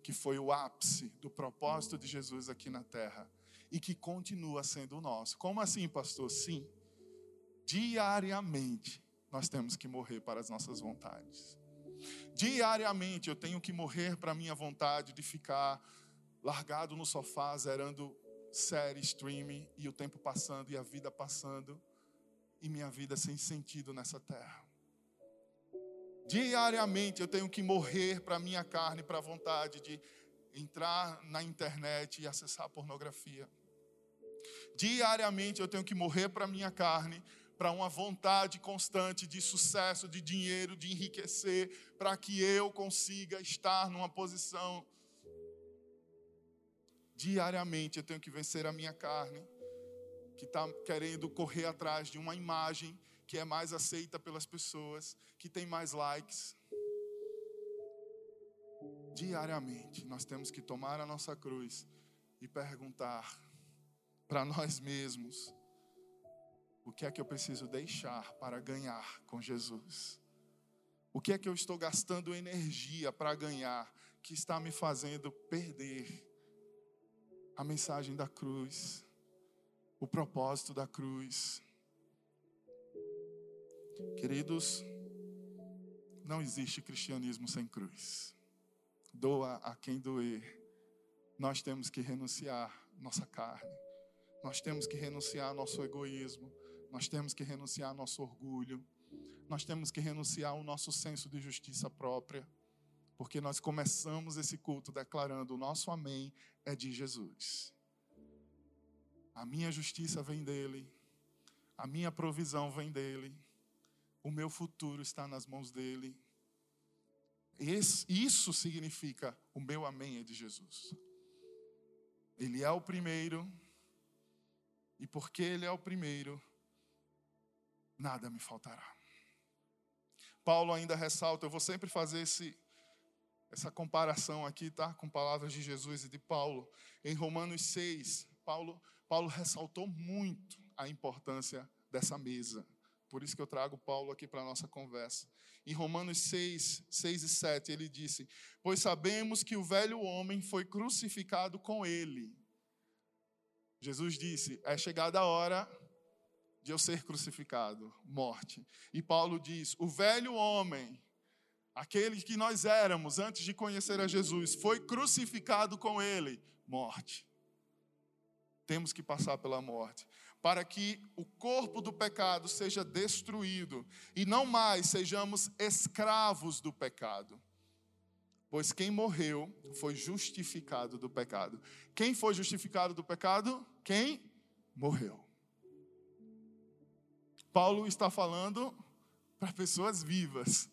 que foi o ápice do propósito de Jesus aqui na terra e que continua sendo o nosso. Como assim, pastor? Sim, diariamente nós temos que morrer para as nossas vontades. Diariamente eu tenho que morrer para minha vontade de ficar largado no sofá, zerando série, streaming, e o tempo passando, e a vida passando, e minha vida sem sentido nessa terra. Diariamente eu tenho que morrer para minha carne, para a vontade de entrar na internet e acessar pornografia. Diariamente eu tenho que morrer para minha carne, para uma vontade constante de sucesso, de dinheiro, de enriquecer, para que eu consiga estar numa posição Diariamente eu tenho que vencer a minha carne, que está querendo correr atrás de uma imagem que é mais aceita pelas pessoas, que tem mais likes. Diariamente nós temos que tomar a nossa cruz e perguntar para nós mesmos: o que é que eu preciso deixar para ganhar com Jesus? O que é que eu estou gastando energia para ganhar que está me fazendo perder? a mensagem da cruz, o propósito da cruz. Queridos, não existe cristianismo sem cruz. Doa a quem doer. Nós temos que renunciar nossa carne. Nós temos que renunciar nosso egoísmo. Nós temos que renunciar nosso orgulho. Nós temos que renunciar o nosso senso de justiça própria. Porque nós começamos esse culto declarando: o nosso amém é de Jesus. A minha justiça vem dele, a minha provisão vem dele, o meu futuro está nas mãos dele. Isso significa o meu amém é de Jesus. Ele é o primeiro, e porque Ele é o primeiro, nada me faltará. Paulo ainda ressalta, eu vou sempre fazer esse, essa comparação aqui, tá? Com palavras de Jesus e de Paulo. Em Romanos 6, Paulo, Paulo ressaltou muito a importância dessa mesa. Por isso que eu trago Paulo aqui para a nossa conversa. Em Romanos 6, 6 e 7, ele disse: Pois sabemos que o velho homem foi crucificado com ele. Jesus disse: É chegada a hora de eu ser crucificado, morte. E Paulo diz: O velho homem Aquele que nós éramos antes de conhecer a Jesus foi crucificado com ele, morte. Temos que passar pela morte, para que o corpo do pecado seja destruído e não mais sejamos escravos do pecado. Pois quem morreu foi justificado do pecado. Quem foi justificado do pecado? Quem morreu. Paulo está falando para pessoas vivas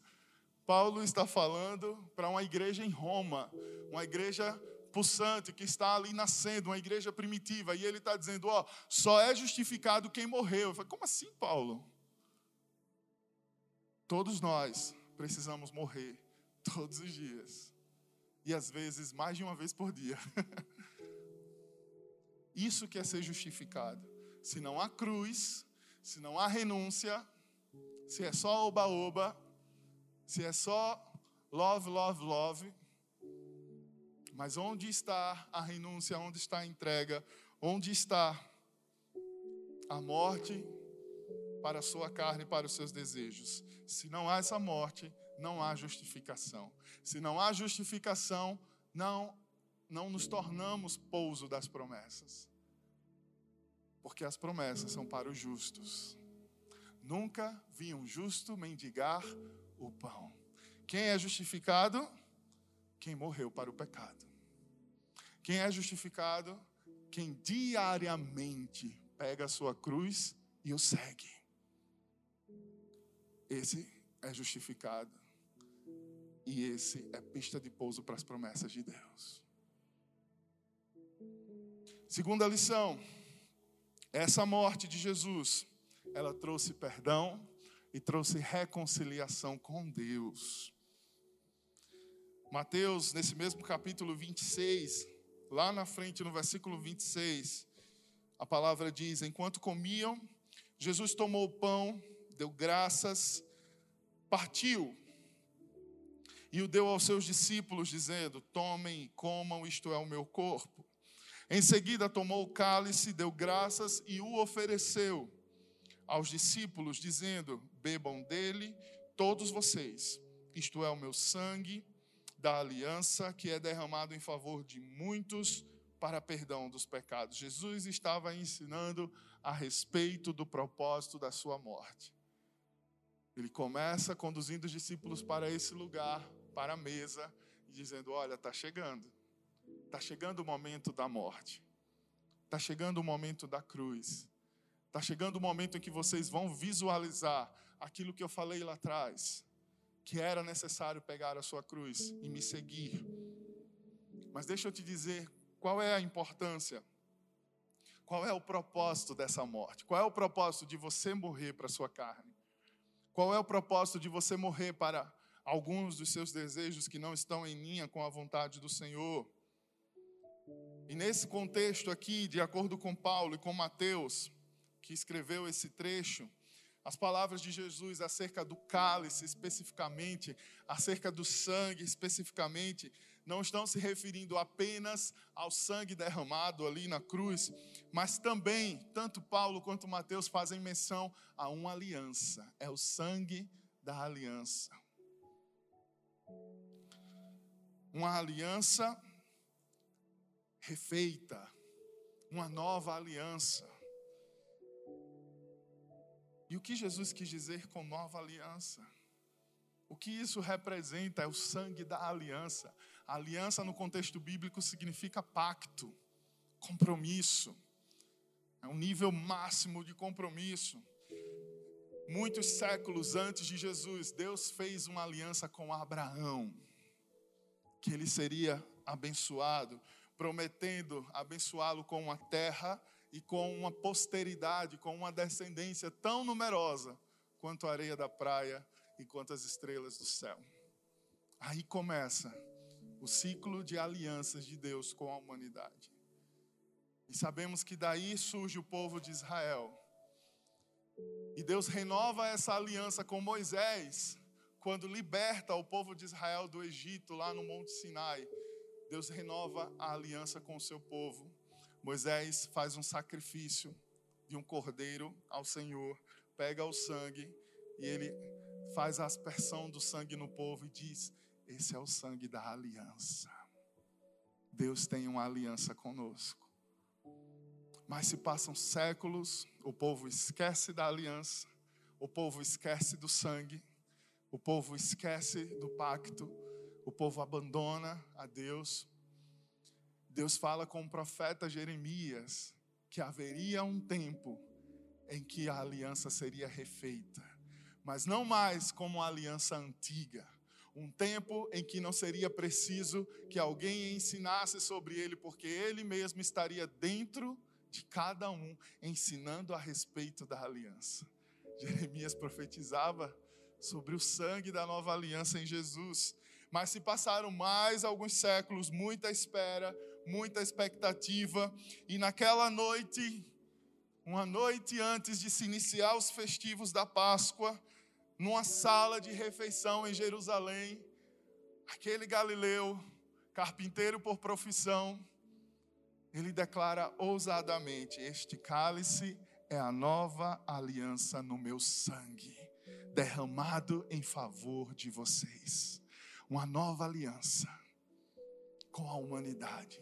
Paulo está falando para uma igreja em Roma, uma igreja pulsante que está ali nascendo, uma igreja primitiva, e ele está dizendo: Ó, só é justificado quem morreu. Eu falei, como assim, Paulo? Todos nós precisamos morrer todos os dias, e às vezes mais de uma vez por dia. Isso que é ser justificado. Se não há cruz, se não há renúncia, se é só oba-oba, se é só love, love, love, mas onde está a renúncia? Onde está a entrega? Onde está a morte para a sua carne, para os seus desejos? Se não há essa morte, não há justificação. Se não há justificação, não não nos tornamos pouso das promessas. Porque as promessas são para os justos. Nunca vi um justo mendigar o pão. Quem é justificado? Quem morreu para o pecado. Quem é justificado? Quem diariamente pega a sua cruz e o segue. Esse é justificado. E esse é pista de pouso para as promessas de Deus. Segunda lição: essa morte de Jesus, ela trouxe perdão e trouxe reconciliação com Deus. Mateus, nesse mesmo capítulo 26, lá na frente, no versículo 26, a palavra diz: Enquanto comiam, Jesus tomou o pão, deu graças, partiu e o deu aos seus discípulos, dizendo: Tomem comam, isto é o meu corpo. Em seguida, tomou o cálice, deu graças e o ofereceu aos discípulos, dizendo: Bebam dele todos vocês, isto é o meu sangue da aliança que é derramado em favor de muitos para perdão dos pecados. Jesus estava ensinando a respeito do propósito da sua morte. Ele começa conduzindo os discípulos para esse lugar, para a mesa, dizendo: Olha, está chegando, está chegando o momento da morte, está chegando o momento da cruz, está chegando o momento em que vocês vão visualizar aquilo que eu falei lá atrás, que era necessário pegar a sua cruz e me seguir. Mas deixa eu te dizer qual é a importância? Qual é o propósito dessa morte? Qual é o propósito de você morrer para a sua carne? Qual é o propósito de você morrer para alguns dos seus desejos que não estão em linha com a vontade do Senhor? E nesse contexto aqui, de acordo com Paulo e com Mateus, que escreveu esse trecho, as palavras de Jesus acerca do cálice especificamente, acerca do sangue especificamente, não estão se referindo apenas ao sangue derramado ali na cruz, mas também, tanto Paulo quanto Mateus fazem menção a uma aliança. É o sangue da aliança. Uma aliança refeita, uma nova aliança. E o que Jesus quis dizer com nova aliança? O que isso representa é o sangue da aliança. A aliança, no contexto bíblico, significa pacto, compromisso. É um nível máximo de compromisso. Muitos séculos antes de Jesus, Deus fez uma aliança com Abraão, que ele seria abençoado, prometendo abençoá-lo com uma terra e com uma posteridade, com uma descendência tão numerosa quanto a areia da praia e quanto as estrelas do céu. Aí começa o ciclo de alianças de Deus com a humanidade. E sabemos que daí surge o povo de Israel. E Deus renova essa aliança com Moisés, quando liberta o povo de Israel do Egito, lá no Monte Sinai. Deus renova a aliança com o seu povo. Moisés faz um sacrifício de um cordeiro ao Senhor, pega o sangue e ele faz a aspersão do sangue no povo e diz: Esse é o sangue da aliança. Deus tem uma aliança conosco. Mas se passam séculos, o povo esquece da aliança, o povo esquece do sangue, o povo esquece do pacto, o povo abandona a Deus. Deus fala com o profeta Jeremias que haveria um tempo em que a aliança seria refeita mas não mais como a aliança antiga. Um tempo em que não seria preciso que alguém ensinasse sobre ele, porque ele mesmo estaria dentro de cada um, ensinando a respeito da aliança. Jeremias profetizava sobre o sangue da nova aliança em Jesus. Mas se passaram mais alguns séculos, muita espera, muita expectativa, e naquela noite, uma noite antes de se iniciar os festivos da Páscoa, numa sala de refeição em Jerusalém, aquele galileu, carpinteiro por profissão, ele declara ousadamente: Este cálice é a nova aliança no meu sangue, derramado em favor de vocês. Uma nova aliança com a humanidade.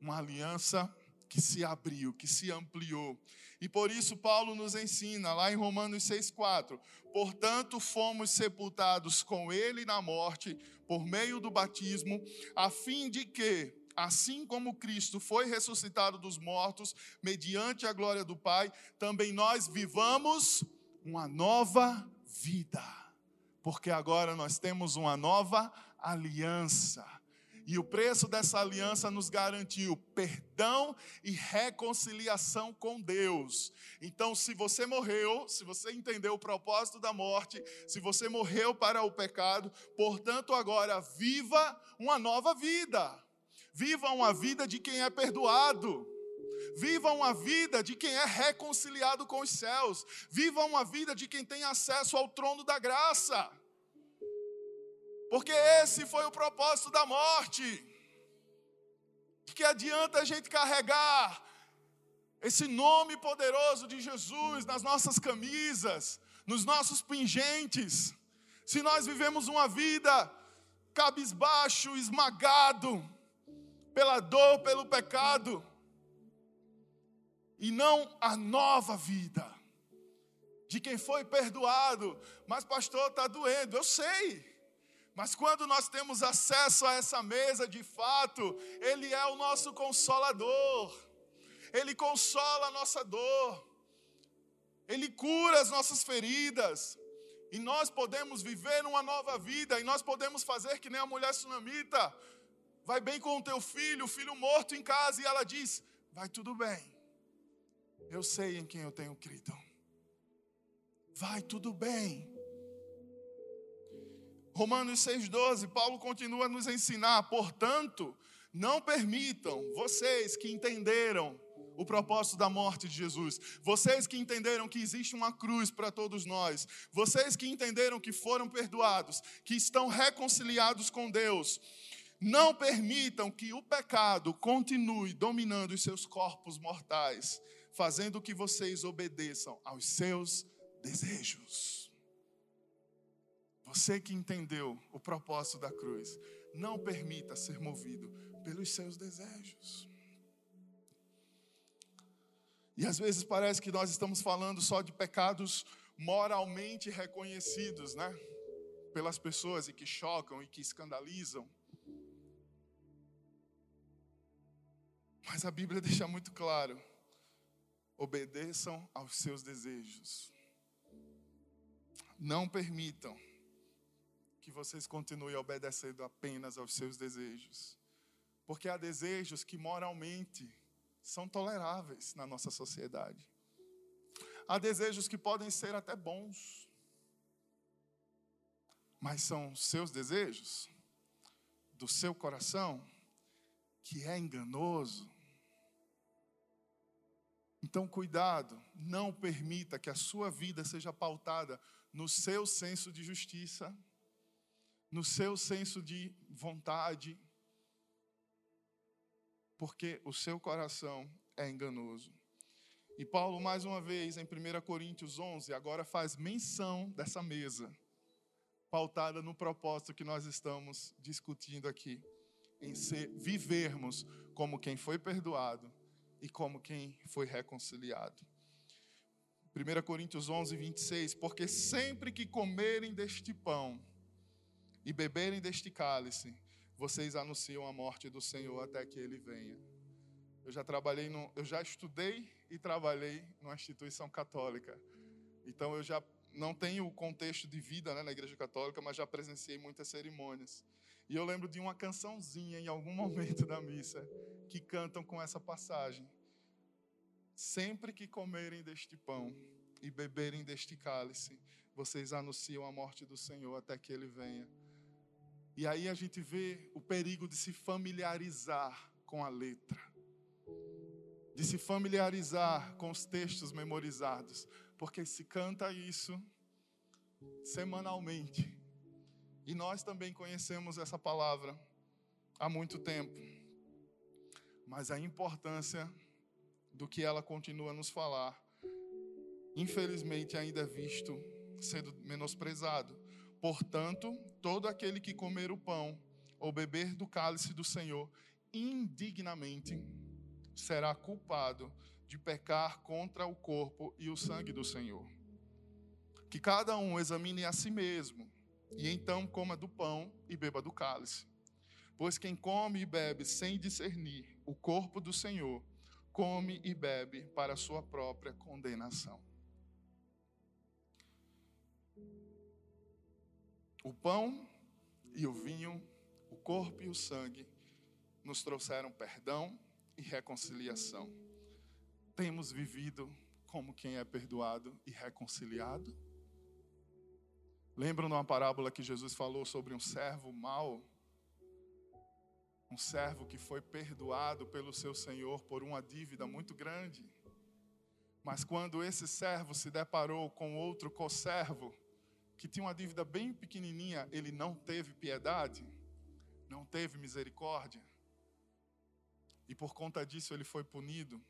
Uma aliança que se abriu, que se ampliou. E por isso Paulo nos ensina lá em Romanos 6:4, portanto fomos sepultados com ele na morte por meio do batismo, a fim de que assim como Cristo foi ressuscitado dos mortos mediante a glória do Pai, também nós vivamos uma nova vida. Porque agora nós temos uma nova aliança e o preço dessa aliança nos garantiu perdão e reconciliação com Deus. Então, se você morreu, se você entendeu o propósito da morte, se você morreu para o pecado, portanto, agora viva uma nova vida. Viva uma vida de quem é perdoado. Viva uma vida de quem é reconciliado com os céus. Viva uma vida de quem tem acesso ao trono da graça. Porque esse foi o propósito da morte. De que adianta a gente carregar esse nome poderoso de Jesus nas nossas camisas, nos nossos pingentes, se nós vivemos uma vida cabisbaixo, esmagado pela dor, pelo pecado, e não a nova vida. De quem foi perdoado. Mas, pastor, está doendo, eu sei. Mas quando nós temos acesso a essa mesa, de fato, Ele é o nosso consolador, Ele consola a nossa dor, Ele cura as nossas feridas, e nós podemos viver uma nova vida, e nós podemos fazer que nem a mulher sunamita, vai bem com o teu filho, o filho morto em casa, e ela diz: vai tudo bem, eu sei em quem eu tenho crido, vai tudo bem. Romanos 6,12, Paulo continua a nos ensinar, portanto, não permitam vocês que entenderam o propósito da morte de Jesus, vocês que entenderam que existe uma cruz para todos nós, vocês que entenderam que foram perdoados, que estão reconciliados com Deus, não permitam que o pecado continue dominando os seus corpos mortais, fazendo que vocês obedeçam aos seus desejos. Você que entendeu o propósito da cruz, não permita ser movido pelos seus desejos. E às vezes parece que nós estamos falando só de pecados moralmente reconhecidos, né? Pelas pessoas e que chocam e que escandalizam. Mas a Bíblia deixa muito claro: obedeçam aos seus desejos. Não permitam que vocês continuem obedecendo apenas aos seus desejos. Porque há desejos que moralmente são toleráveis na nossa sociedade. Há desejos que podem ser até bons, mas são seus desejos, do seu coração, que é enganoso. Então, cuidado, não permita que a sua vida seja pautada no seu senso de justiça no seu senso de vontade, porque o seu coração é enganoso. E Paulo, mais uma vez, em 1 Coríntios 11, agora faz menção dessa mesa, pautada no propósito que nós estamos discutindo aqui, em ser, vivermos como quem foi perdoado e como quem foi reconciliado. 1 Coríntios 11, 26, porque sempre que comerem deste pão, e beberem deste cálice, vocês anunciam a morte do Senhor até que ele venha. Eu já trabalhei no, eu já estudei e trabalhei numa instituição católica. Então eu já não tenho o contexto de vida né, na igreja católica, mas já presenciei muitas cerimônias. E eu lembro de uma cançãozinha em algum momento da missa que cantam com essa passagem. Sempre que comerem deste pão e beberem deste cálice, vocês anunciam a morte do Senhor até que ele venha. E aí a gente vê o perigo de se familiarizar com a letra, de se familiarizar com os textos memorizados, porque se canta isso semanalmente. E nós também conhecemos essa palavra há muito tempo. Mas a importância do que ela continua a nos falar, infelizmente ainda é visto sendo menosprezado. Portanto, todo aquele que comer o pão ou beber do cálice do Senhor indignamente será culpado de pecar contra o corpo e o sangue do Senhor. Que cada um examine a si mesmo, e então coma do pão e beba do cálice. Pois quem come e bebe sem discernir o corpo do Senhor, come e bebe para a sua própria condenação. O pão e o vinho, o corpo e o sangue nos trouxeram perdão e reconciliação. Temos vivido como quem é perdoado e reconciliado? Lembram de uma parábola que Jesus falou sobre um servo mau? Um servo que foi perdoado pelo seu senhor por uma dívida muito grande. Mas quando esse servo se deparou com outro co-servo, que tinha uma dívida bem pequenininha, ele não teve piedade, não teve misericórdia. E por conta disso ele foi punido.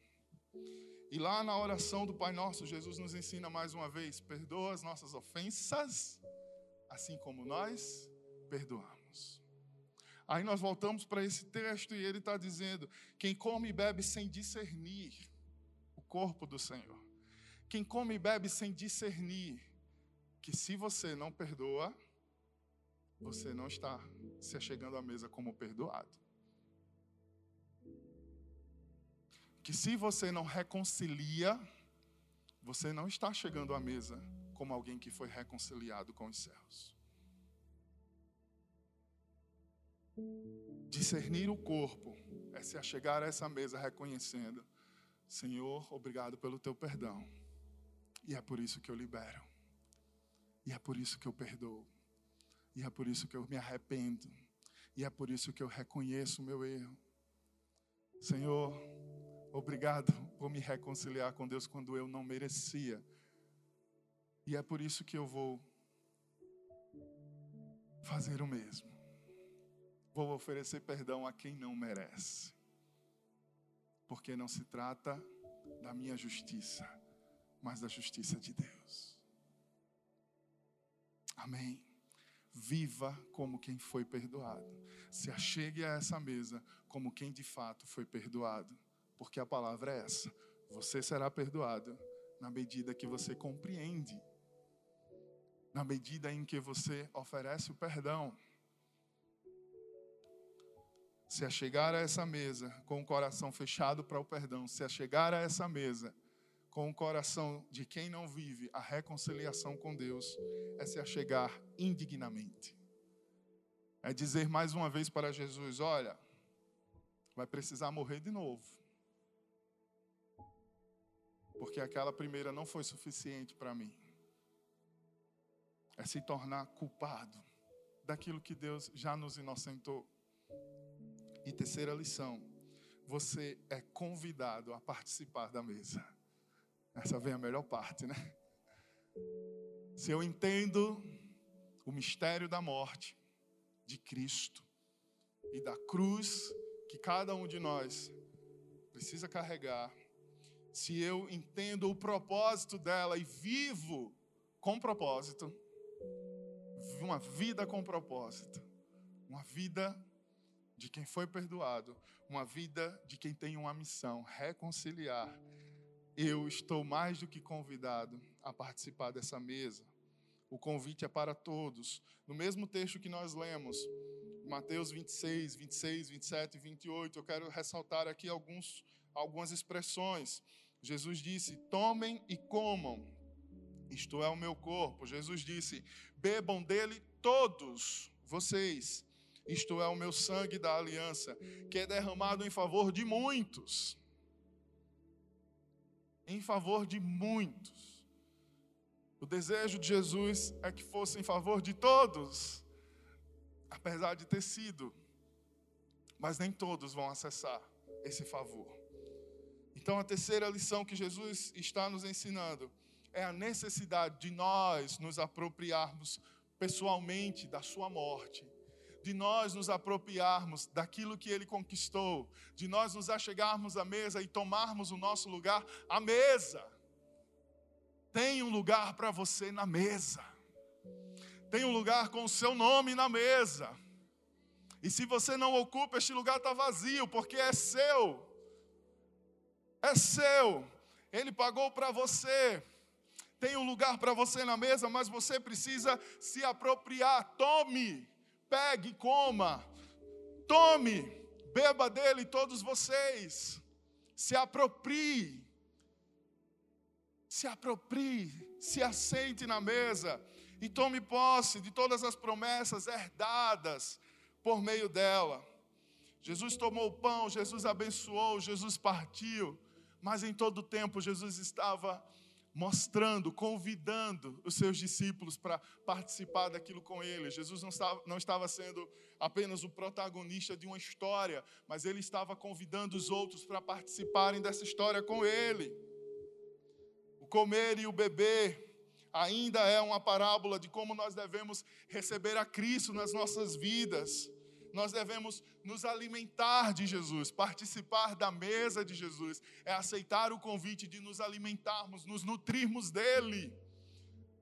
E lá na oração do Pai Nosso, Jesus nos ensina mais uma vez: perdoa as nossas ofensas, assim como nós perdoamos. Aí nós voltamos para esse texto e ele está dizendo: quem come e bebe sem discernir o corpo do Senhor, quem come e bebe sem discernir que se você não perdoa, você não está se achegando à mesa como perdoado. Que se você não reconcilia, você não está chegando à mesa como alguém que foi reconciliado com os céus. Discernir o corpo é se achegar a essa mesa reconhecendo: Senhor, obrigado pelo teu perdão. E é por isso que eu libero. E é por isso que eu perdoo. E é por isso que eu me arrependo. E é por isso que eu reconheço o meu erro. Senhor, obrigado por me reconciliar com Deus quando eu não merecia. E é por isso que eu vou fazer o mesmo. Vou oferecer perdão a quem não merece. Porque não se trata da minha justiça, mas da justiça de Deus. Amém. Viva como quem foi perdoado. Se achegue a essa mesa como quem de fato foi perdoado. Porque a palavra é essa: você será perdoado na medida que você compreende, na medida em que você oferece o perdão. Se achegar a essa mesa com o coração fechado para o perdão, se achegar a essa mesa com o coração de quem não vive a reconciliação com Deus é se achegar indignamente. É dizer mais uma vez para Jesus: olha, vai precisar morrer de novo. Porque aquela primeira não foi suficiente para mim. É se tornar culpado daquilo que Deus já nos inocentou. E terceira lição: você é convidado a participar da mesa. Essa vem a melhor parte, né? Se eu entendo o mistério da morte de Cristo e da cruz que cada um de nós precisa carregar, se eu entendo o propósito dela e vivo com propósito, uma vida com propósito, uma vida de quem foi perdoado, uma vida de quem tem uma missão, reconciliar eu estou mais do que convidado a participar dessa mesa. O convite é para todos. No mesmo texto que nós lemos, Mateus 26, 26, 27 e 28, eu quero ressaltar aqui alguns, algumas expressões. Jesus disse: Tomem e comam, isto é o meu corpo. Jesus disse: Bebam dele todos vocês, isto é o meu sangue da aliança, que é derramado em favor de muitos em favor de muitos. O desejo de Jesus é que fosse em favor de todos, apesar de ter sido, mas nem todos vão acessar esse favor. Então, a terceira lição que Jesus está nos ensinando é a necessidade de nós nos apropriarmos pessoalmente da Sua morte de nós nos apropriarmos daquilo que ele conquistou, de nós nos achegarmos à mesa e tomarmos o nosso lugar à mesa. Tem um lugar para você na mesa. Tem um lugar com o seu nome na mesa. E se você não ocupa, este lugar está vazio, porque é seu. É seu. Ele pagou para você. Tem um lugar para você na mesa, mas você precisa se apropriar. Tome, pegue, coma. Tome, beba dele todos vocês. Se aproprie. Se aproprie, se assente na mesa e tome posse de todas as promessas herdadas por meio dela. Jesus tomou o pão, Jesus abençoou, Jesus partiu, mas em todo tempo Jesus estava mostrando, convidando os seus discípulos para participar daquilo com ele. Jesus não estava, não estava sendo apenas o protagonista de uma história, mas ele estava convidando os outros para participarem dessa história com ele. O comer e o beber ainda é uma parábola de como nós devemos receber a Cristo nas nossas vidas. Nós devemos nos alimentar de Jesus, participar da mesa de Jesus, é aceitar o convite de nos alimentarmos, nos nutrirmos dele.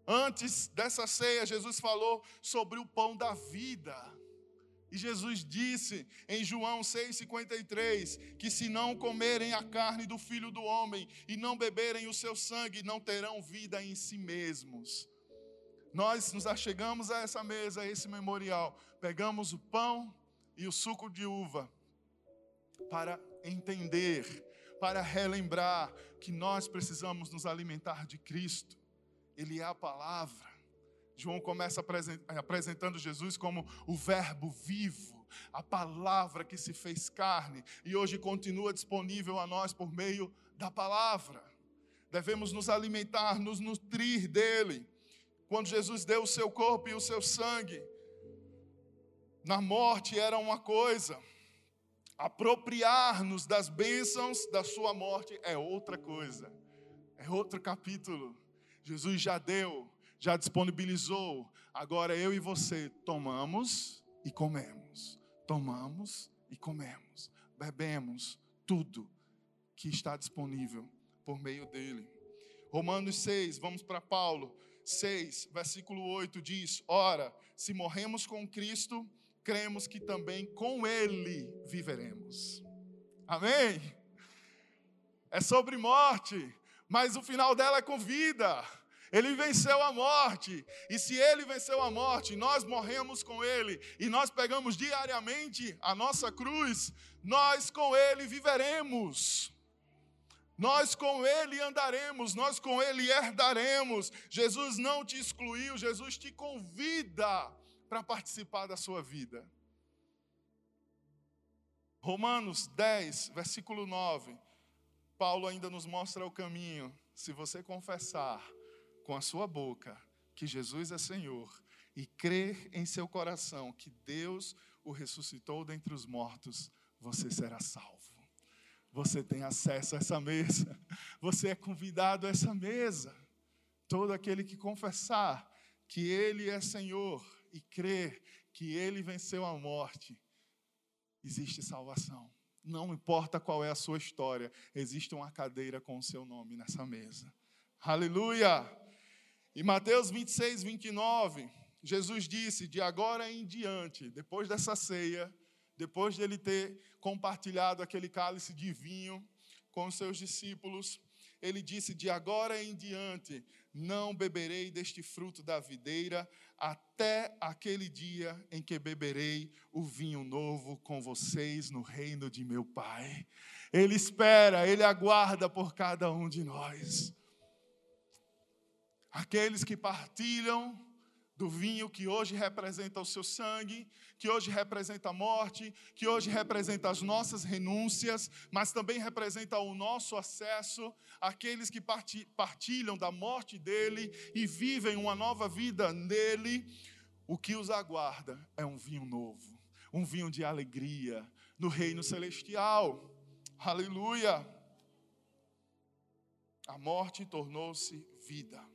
Antes dessa ceia, Jesus falou sobre o pão da vida. E Jesus disse em João 6,53 que se não comerem a carne do filho do homem e não beberem o seu sangue, não terão vida em si mesmos. Nós nos achegamos a essa mesa, a esse memorial, pegamos o pão e o suco de uva para entender, para relembrar que nós precisamos nos alimentar de Cristo. Ele é a palavra. João começa apresentando Jesus como o Verbo vivo, a palavra que se fez carne e hoje continua disponível a nós por meio da palavra. Devemos nos alimentar, nos nutrir dele. Quando Jesus deu o seu corpo e o seu sangue, na morte era uma coisa, apropriar-nos das bênçãos da sua morte é outra coisa, é outro capítulo. Jesus já deu, já disponibilizou. Agora eu e você tomamos e comemos. Tomamos e comemos. Bebemos tudo que está disponível por meio dele. Romanos 6, vamos para Paulo. 6, versículo 8 diz: Ora, se morremos com Cristo, cremos que também com Ele viveremos. Amém? É sobre morte, mas o final dela é com vida. Ele venceu a morte. E se ele venceu a morte, nós morremos com ele e nós pegamos diariamente a nossa cruz, nós com ele viveremos. Nós com ele andaremos, nós com ele herdaremos. Jesus não te excluiu, Jesus te convida para participar da sua vida. Romanos 10, versículo 9. Paulo ainda nos mostra o caminho. Se você confessar com a sua boca que Jesus é Senhor e crer em seu coração que Deus o ressuscitou dentre os mortos, você será salvo. Você tem acesso a essa mesa. Você é convidado a essa mesa. Todo aquele que confessar que Ele é Senhor e crer que Ele venceu a morte, existe salvação. Não importa qual é a sua história, existe uma cadeira com o seu nome nessa mesa. Aleluia! Em Mateus 26, 29, Jesus disse: de agora em diante, depois dessa ceia, depois de ele ter compartilhado aquele cálice de vinho com os seus discípulos, ele disse: De agora em diante, não beberei deste fruto da videira, até aquele dia em que beberei o vinho novo com vocês no reino de meu Pai. Ele espera, ele aguarda por cada um de nós aqueles que partilham do vinho que hoje representa o seu sangue, que hoje representa a morte, que hoje representa as nossas renúncias, mas também representa o nosso acesso, aqueles que partilham da morte dele e vivem uma nova vida nele, o que os aguarda é um vinho novo, um vinho de alegria no reino celestial. Aleluia! A morte tornou-se vida.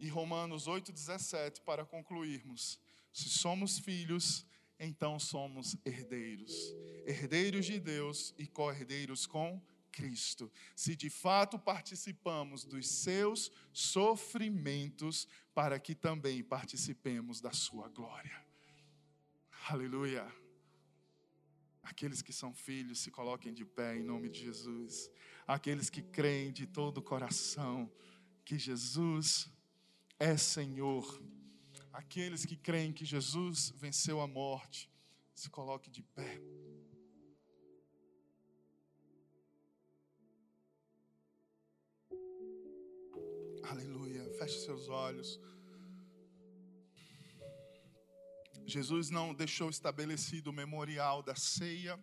E Romanos 8,17, para concluirmos: se somos filhos, então somos herdeiros, herdeiros de Deus e co-herdeiros com Cristo, se de fato participamos dos seus sofrimentos, para que também participemos da sua glória. Aleluia. Aqueles que são filhos se coloquem de pé em nome de Jesus. Aqueles que creem de todo o coração que Jesus é Senhor. Aqueles que creem que Jesus venceu a morte, se coloque de pé. Aleluia. Feche seus olhos. Jesus não deixou estabelecido o memorial da ceia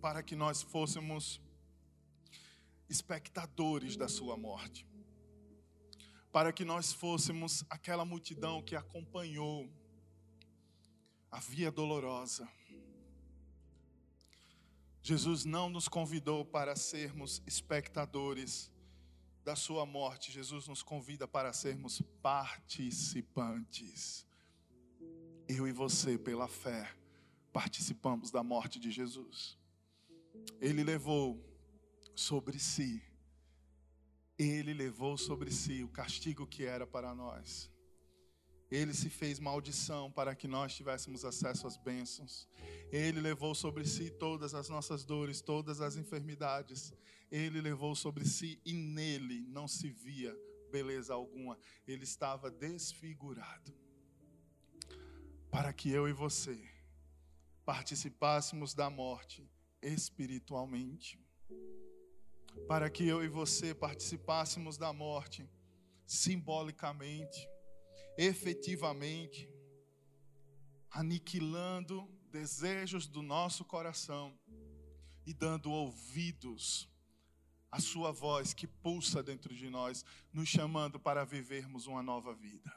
para que nós fôssemos espectadores da sua morte, para que nós fôssemos aquela multidão que acompanhou a via dolorosa. Jesus não nos convidou para sermos espectadores da sua morte, Jesus nos convida para sermos participantes. Eu e você, pela fé, participamos da morte de Jesus. Ele levou sobre si, ele levou sobre si o castigo que era para nós. Ele se fez maldição para que nós tivéssemos acesso às bênçãos. Ele levou sobre si todas as nossas dores, todas as enfermidades. Ele levou sobre si e nele não se via beleza alguma. Ele estava desfigurado. Para que eu e você participássemos da morte espiritualmente. Para que eu e você participássemos da morte simbolicamente efetivamente aniquilando desejos do nosso coração e dando ouvidos à Sua voz que pulsa dentro de nós, nos chamando para vivermos uma nova vida,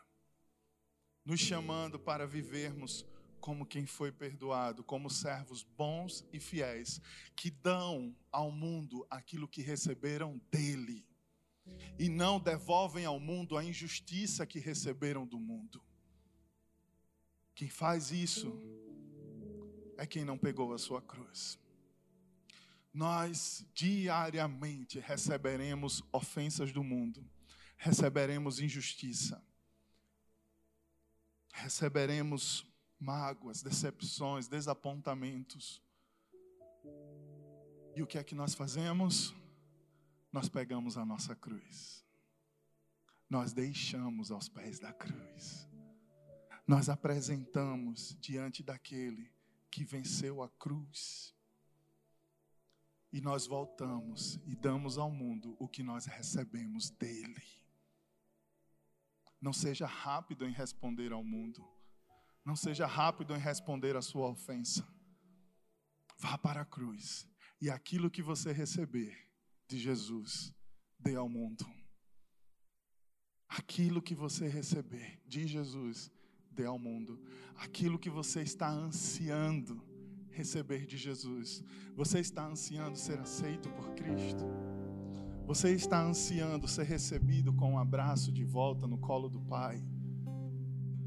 nos chamando para vivermos como quem foi perdoado, como servos bons e fiéis, que dão ao mundo aquilo que receberam dele e não devolvem ao mundo a injustiça que receberam do mundo. Quem faz isso é quem não pegou a sua cruz. Nós diariamente receberemos ofensas do mundo, receberemos injustiça, receberemos mágoas, decepções, desapontamentos. E o que é que nós fazemos? nós pegamos a nossa cruz, nós deixamos aos pés da cruz, nós apresentamos diante daquele que venceu a cruz, e nós voltamos e damos ao mundo o que nós recebemos dele. Não seja rápido em responder ao mundo, não seja rápido em responder à sua ofensa. Vá para a cruz e aquilo que você receber, de Jesus, dê ao mundo. Aquilo que você receber de Jesus, dê ao mundo. Aquilo que você está ansiando receber de Jesus. Você está ansiando ser aceito por Cristo. Você está ansiando ser recebido com um abraço de volta no colo do Pai.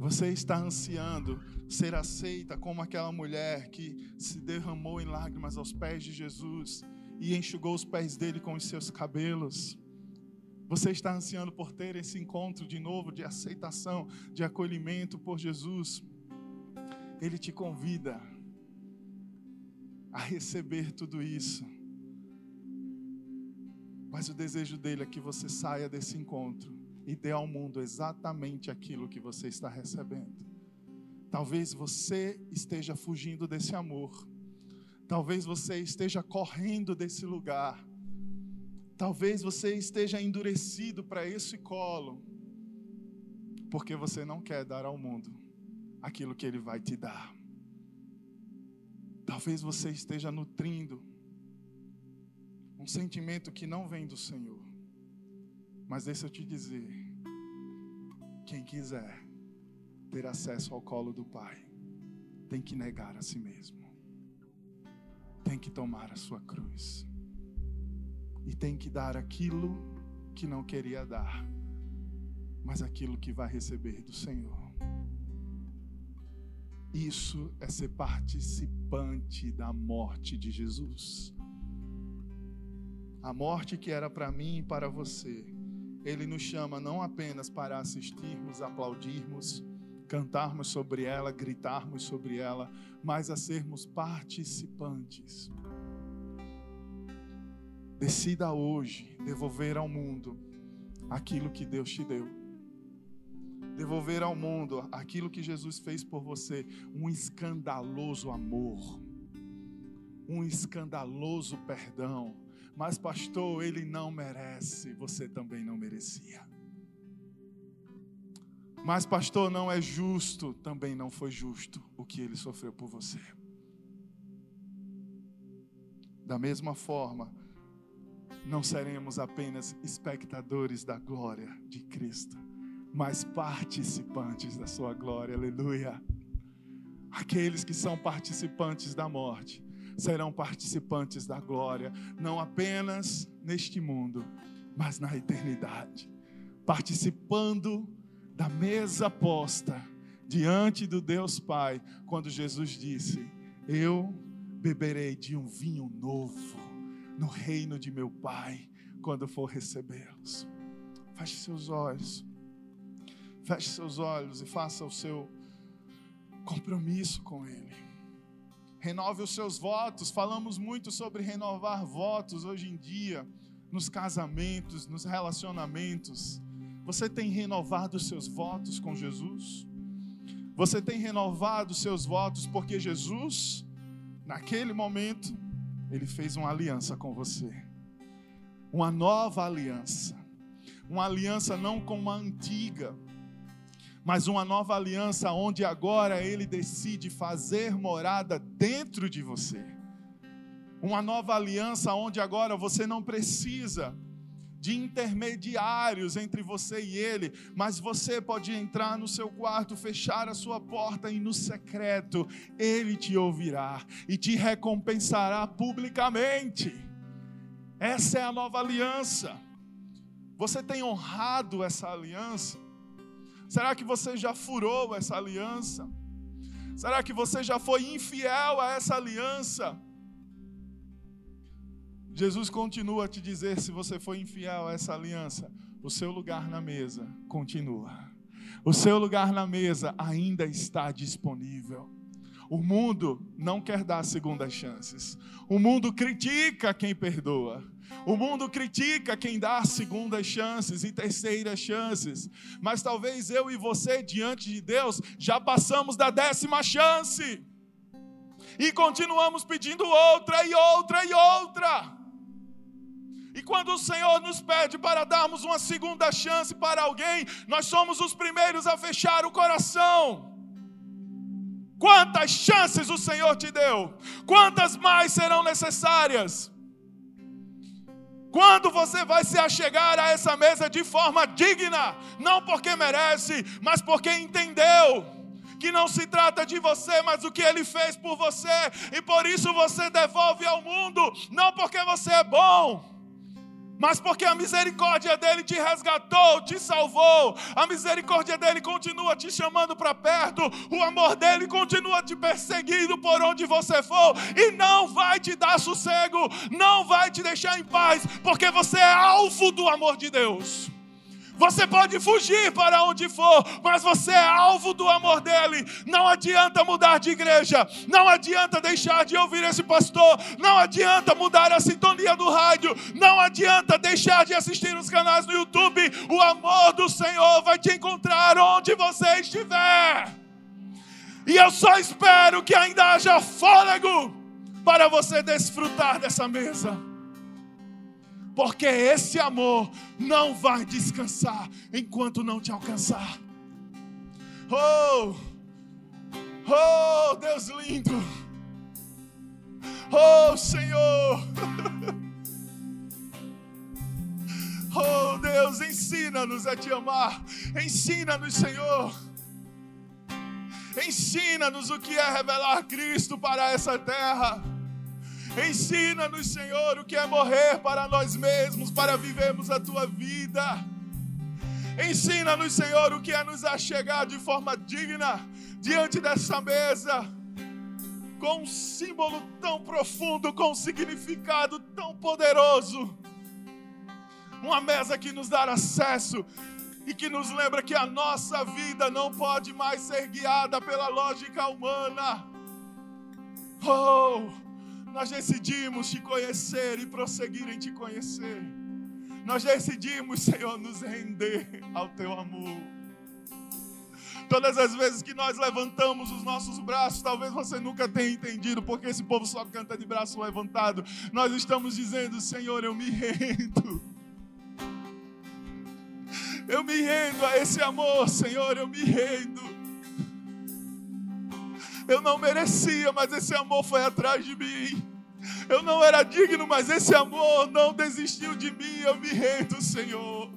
Você está ansiando ser aceita como aquela mulher que se derramou em lágrimas aos pés de Jesus e enxugou os pés dele com os seus cabelos. Você está ansiando por ter esse encontro de novo de aceitação, de acolhimento por Jesus. Ele te convida a receber tudo isso. Mas o desejo dele é que você saia desse encontro e dê ao mundo exatamente aquilo que você está recebendo. Talvez você esteja fugindo desse amor. Talvez você esteja correndo desse lugar. Talvez você esteja endurecido para esse colo, porque você não quer dar ao mundo aquilo que ele vai te dar. Talvez você esteja nutrindo um sentimento que não vem do Senhor. Mas deixa eu te dizer: quem quiser ter acesso ao colo do Pai, tem que negar a si mesmo tem que tomar a sua cruz e tem que dar aquilo que não queria dar, mas aquilo que vai receber do Senhor. Isso é ser participante da morte de Jesus. A morte que era para mim e para você, Ele nos chama não apenas para assistirmos, aplaudirmos, cantarmos sobre ela, gritarmos sobre ela, mas a sermos participantes. Decida hoje devolver ao mundo aquilo que Deus te deu. Devolver ao mundo aquilo que Jesus fez por você, um escandaloso amor, um escandaloso perdão. Mas, pastor, ele não merece, você também não merecia. Mas, pastor, não é justo, também não foi justo o que ele sofreu por você. Da mesma forma, não seremos apenas espectadores da glória de Cristo, mas participantes da sua glória. Aleluia. Aqueles que são participantes da morte serão participantes da glória, não apenas neste mundo, mas na eternidade. Participando da mesa posta diante do Deus Pai, quando Jesus disse: Eu beberei de um vinho novo no reino de meu Pai, quando for recebê-los. Feche seus olhos. Feche seus olhos e faça o seu compromisso com Ele. Renove os seus votos. Falamos muito sobre renovar votos hoje em dia, nos casamentos, nos relacionamentos. Você tem renovado os seus votos com Jesus? Você tem renovado os seus votos porque Jesus, naquele momento, ele fez uma aliança com você. Uma nova aliança. Uma aliança não com uma antiga, mas uma nova aliança onde agora ele decide fazer morada dentro de você. Uma nova aliança onde agora você não precisa de intermediários entre você e ele, mas você pode entrar no seu quarto, fechar a sua porta e no secreto ele te ouvirá e te recompensará publicamente. Essa é a nova aliança. Você tem honrado essa aliança? Será que você já furou essa aliança? Será que você já foi infiel a essa aliança? Jesus continua a te dizer: se você for infiel a essa aliança, o seu lugar na mesa continua. O seu lugar na mesa ainda está disponível. O mundo não quer dar segundas chances. O mundo critica quem perdoa. O mundo critica quem dá segundas chances e terceiras chances. Mas talvez eu e você, diante de Deus, já passamos da décima chance. E continuamos pedindo outra e outra e outra. E quando o Senhor nos pede para darmos uma segunda chance para alguém, nós somos os primeiros a fechar o coração. Quantas chances o Senhor te deu? Quantas mais serão necessárias? Quando você vai se achegar a essa mesa de forma digna, não porque merece, mas porque entendeu que não se trata de você, mas do que ele fez por você, e por isso você devolve ao mundo, não porque você é bom, mas porque a misericórdia dele te resgatou, te salvou, a misericórdia dele continua te chamando para perto, o amor dele continua te perseguindo por onde você for, e não vai te dar sossego, não vai te deixar em paz, porque você é alvo do amor de Deus. Você pode fugir para onde for, mas você é alvo do amor dele. Não adianta mudar de igreja, não adianta deixar de ouvir esse pastor, não adianta mudar a sintonia do rádio, não adianta deixar de assistir os canais no YouTube. O amor do Senhor vai te encontrar onde você estiver. E eu só espero que ainda haja fôlego para você desfrutar dessa mesa porque esse amor não vai descansar enquanto não te alcançar. Oh, oh, Deus lindo, oh Senhor, oh Deus, ensina-nos a te amar, ensina-nos, Senhor. Ensina-nos o que é revelar Cristo para essa terra. Ensina-nos, Senhor, o que é morrer para nós mesmos, para vivermos a tua vida. Ensina-nos, Senhor, o que é nos achegar de forma digna diante dessa mesa, com um símbolo tão profundo, com um significado tão poderoso, uma mesa que nos dá acesso e que nos lembra que a nossa vida não pode mais ser guiada pela lógica humana. Oh, nós decidimos te conhecer e prosseguir em te conhecer. Nós decidimos, Senhor, nos render ao teu amor. Todas as vezes que nós levantamos os nossos braços, talvez você nunca tenha entendido porque esse povo só canta de braço levantado. Nós estamos dizendo, Senhor, eu me rendo. Eu me rendo a esse amor, Senhor, eu me rendo. Eu não merecia, mas esse amor foi atrás de mim. Eu não era digno, mas esse amor não desistiu de mim. Eu me rendo, Senhor.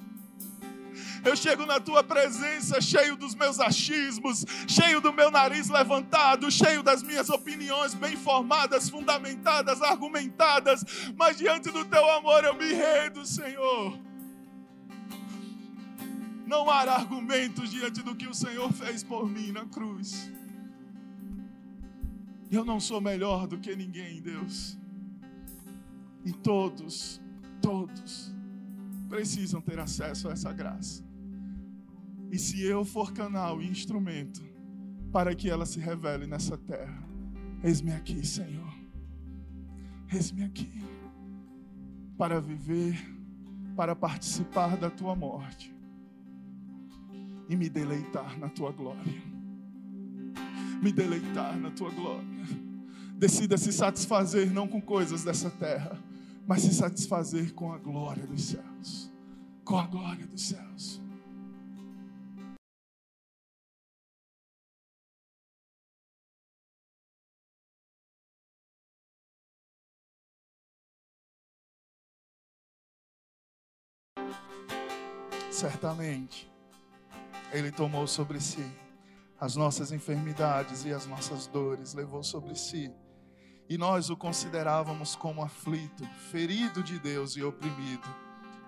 Eu chego na tua presença cheio dos meus achismos, cheio do meu nariz levantado, cheio das minhas opiniões bem formadas, fundamentadas, argumentadas, mas diante do teu amor eu me rendo, Senhor. Não há argumentos diante do que o Senhor fez por mim na cruz. Eu não sou melhor do que ninguém, Deus. E todos, todos precisam ter acesso a essa graça. E se eu for canal e instrumento para que ela se revele nessa terra, eis-me aqui, Senhor. Eis-me aqui para viver, para participar da tua morte e me deleitar na tua glória. Me deleitar na tua glória. Decida se satisfazer não com coisas dessa terra, mas se satisfazer com a glória dos céus. Com a glória dos céus. Certamente, Ele tomou sobre si as nossas enfermidades e as nossas dores, levou sobre si. E nós o considerávamos como aflito, ferido de Deus e oprimido,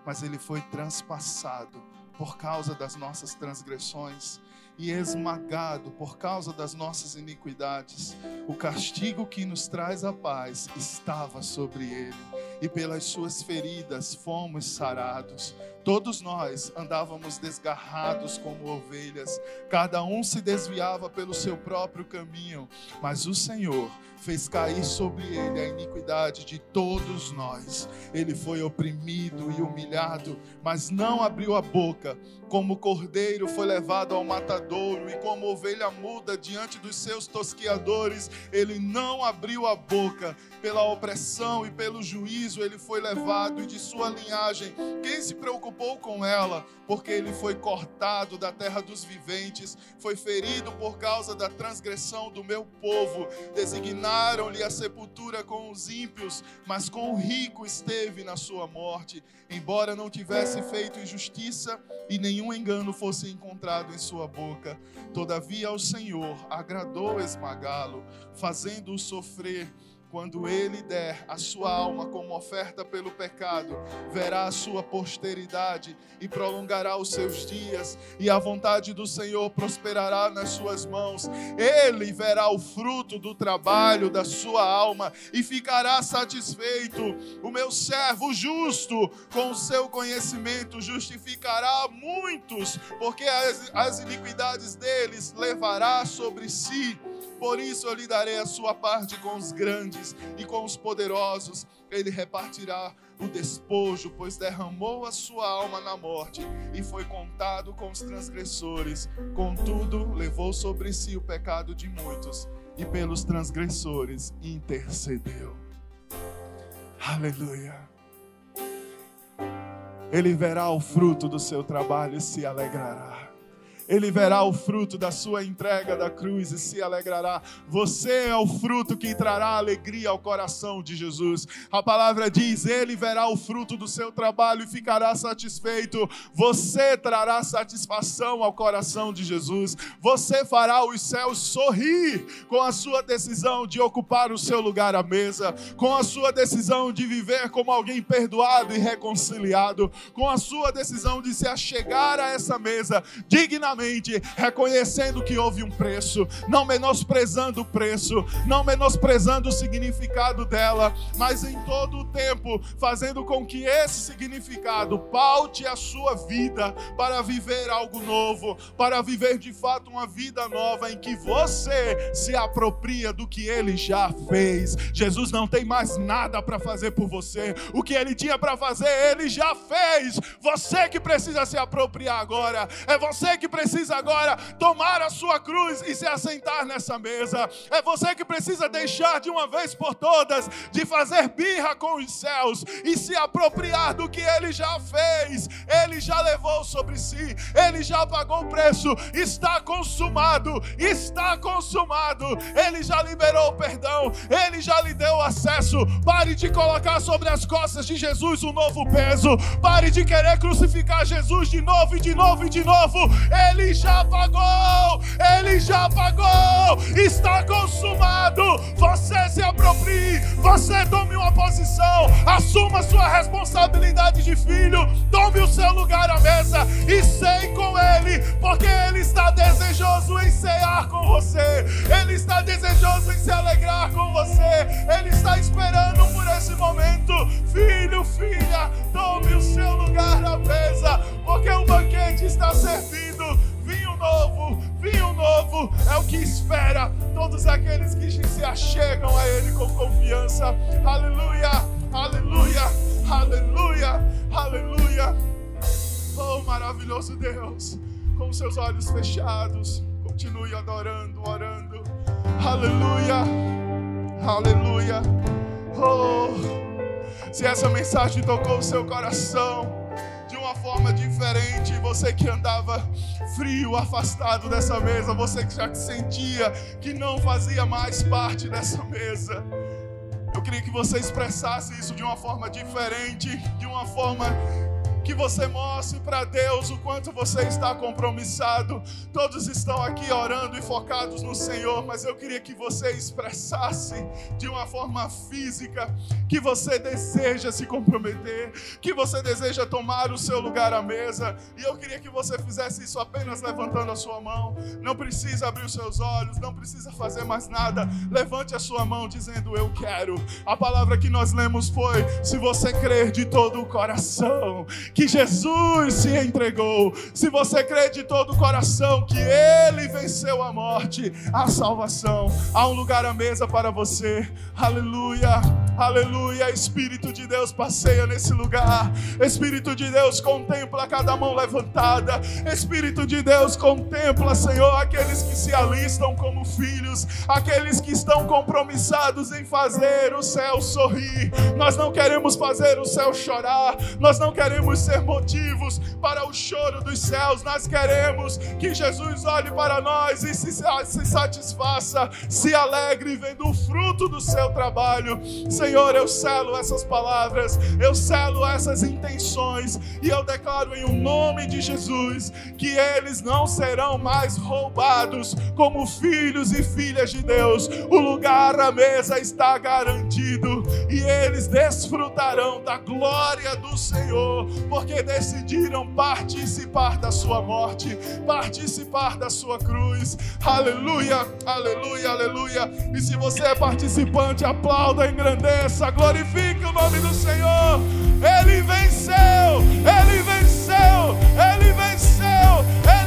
mas Ele foi transpassado por causa das nossas transgressões e esmagado por causa das nossas iniquidades. O castigo que nos traz a paz estava sobre ele, e pelas suas feridas fomos sarados. Todos nós andávamos desgarrados como ovelhas, cada um se desviava pelo seu próprio caminho, mas o Senhor fez cair sobre ele a iniquidade de todos nós. Ele foi oprimido e humilhado, mas não abriu a boca. Como cordeiro foi levado ao matadouro, e como ovelha muda diante dos seus tosquiadores, ele não abriu a boca. Pela opressão e pelo juízo ele foi levado, e de sua linhagem, quem se preocupou com ela? Porque ele foi cortado da terra dos viventes, foi ferido por causa da transgressão do meu povo, Designaram-lhe a sepultura com os ímpios, mas com o rico esteve na sua morte, embora não tivesse feito injustiça e nenhum engano fosse encontrado em sua boca. Todavia ao Senhor agradou esmagá-lo, fazendo-o sofrer quando ele der a sua alma como oferta pelo pecado, verá a sua posteridade e prolongará os seus dias, e a vontade do Senhor prosperará nas suas mãos. Ele verá o fruto do trabalho da sua alma e ficará satisfeito. O meu servo justo, com o seu conhecimento, justificará muitos, porque as, as iniquidades deles levará sobre si. Por isso eu lhe darei a sua parte com os grandes e com os poderosos. Ele repartirá o despojo, pois derramou a sua alma na morte e foi contado com os transgressores. Contudo, levou sobre si o pecado de muitos e pelos transgressores intercedeu. Aleluia. Ele verá o fruto do seu trabalho e se alegrará ele verá o fruto da sua entrega da cruz e se alegrará. Você é o fruto que trará alegria ao coração de Jesus. A palavra diz: Ele verá o fruto do seu trabalho e ficará satisfeito. Você trará satisfação ao coração de Jesus. Você fará os céus sorrir com a sua decisão de ocupar o seu lugar à mesa, com a sua decisão de viver como alguém perdoado e reconciliado, com a sua decisão de se achegar a essa mesa dignamente reconhecendo que houve um preço, não menosprezando o preço, não menosprezando o significado dela, mas em todo o tempo fazendo com que esse significado paute a sua vida para viver algo novo, para viver de fato uma vida nova em que você se apropria do que ele já fez. Jesus não tem mais nada para fazer por você. O que ele tinha para fazer, ele já fez. Você que precisa se apropriar agora. É você que precisa agora tomar a sua cruz e se assentar nessa mesa. É você que precisa deixar de uma vez por todas de fazer birra com os céus e se apropriar do que ele já fez. Ele já levou sobre si, ele já pagou o preço. Está consumado, está consumado. Ele já liberou o perdão, ele já lhe deu acesso. Pare de colocar sobre as costas de Jesus um novo peso. Pare de querer crucificar Jesus de novo e de novo e de novo. Ele já pagou, ele já pagou. Está consumado. Você se aproprie, você tome uma posição, assuma sua responsabilidade de filho, tome o seu lugar à mesa e sei com ele, porque ele está desejoso em cear com você. Ele está desejoso em se alegrar com você. Ele está esperando por esse momento. Filho, filha, tome o seu lugar à mesa, porque o banquete está servido. Novo, vinho novo é o que espera todos aqueles que se achegam a Ele com confiança. Aleluia, aleluia, aleluia, aleluia. Oh, maravilhoso Deus, com seus olhos fechados, continue adorando, orando. Aleluia, aleluia. Oh, se essa mensagem tocou o seu coração de uma forma diferente, você que andava frio, afastado dessa mesa, você que já sentia que não fazia mais parte dessa mesa. Eu queria que você expressasse isso de uma forma diferente, de uma forma que você mostre para Deus o quanto você está compromissado. Todos estão aqui orando e focados no Senhor, mas eu queria que você expressasse de uma forma física que você deseja se comprometer, que você deseja tomar o seu lugar à mesa. E eu queria que você fizesse isso apenas levantando a sua mão. Não precisa abrir os seus olhos, não precisa fazer mais nada. Levante a sua mão dizendo: Eu quero. A palavra que nós lemos foi: Se você crer de todo o coração que Jesus se entregou, se você crê de todo o coração que Ele venceu a morte, a salvação, há um lugar à mesa para você. Aleluia, aleluia. Espírito de Deus passeia nesse lugar. Espírito de Deus contempla cada mão levantada. Espírito de Deus contempla, Senhor, aqueles que se alistam como filhos, aqueles que estão compromissados em fazer o céu sorrir. Nós não queremos fazer o céu chorar, nós não queremos ser motivos para o choro dos céus. Nós queremos que Jesus olhe para nós e se, se satisfaça, se alegre vendo o fruto do seu trabalho. Senhor, eu selo essas palavras, eu selo essas intenções e eu declaro em o um nome de Jesus que eles não serão mais roubados como filhos e filhas de Deus. O lugar à mesa está garantido e eles desfrutarão da glória do Senhor porque decidiram participar da sua morte, participar da sua cruz. Aleluia, aleluia, aleluia. E se você é participante, aplauda, engrandeça, glorifique o nome do Senhor. Ele venceu, ele venceu, ele venceu. Ele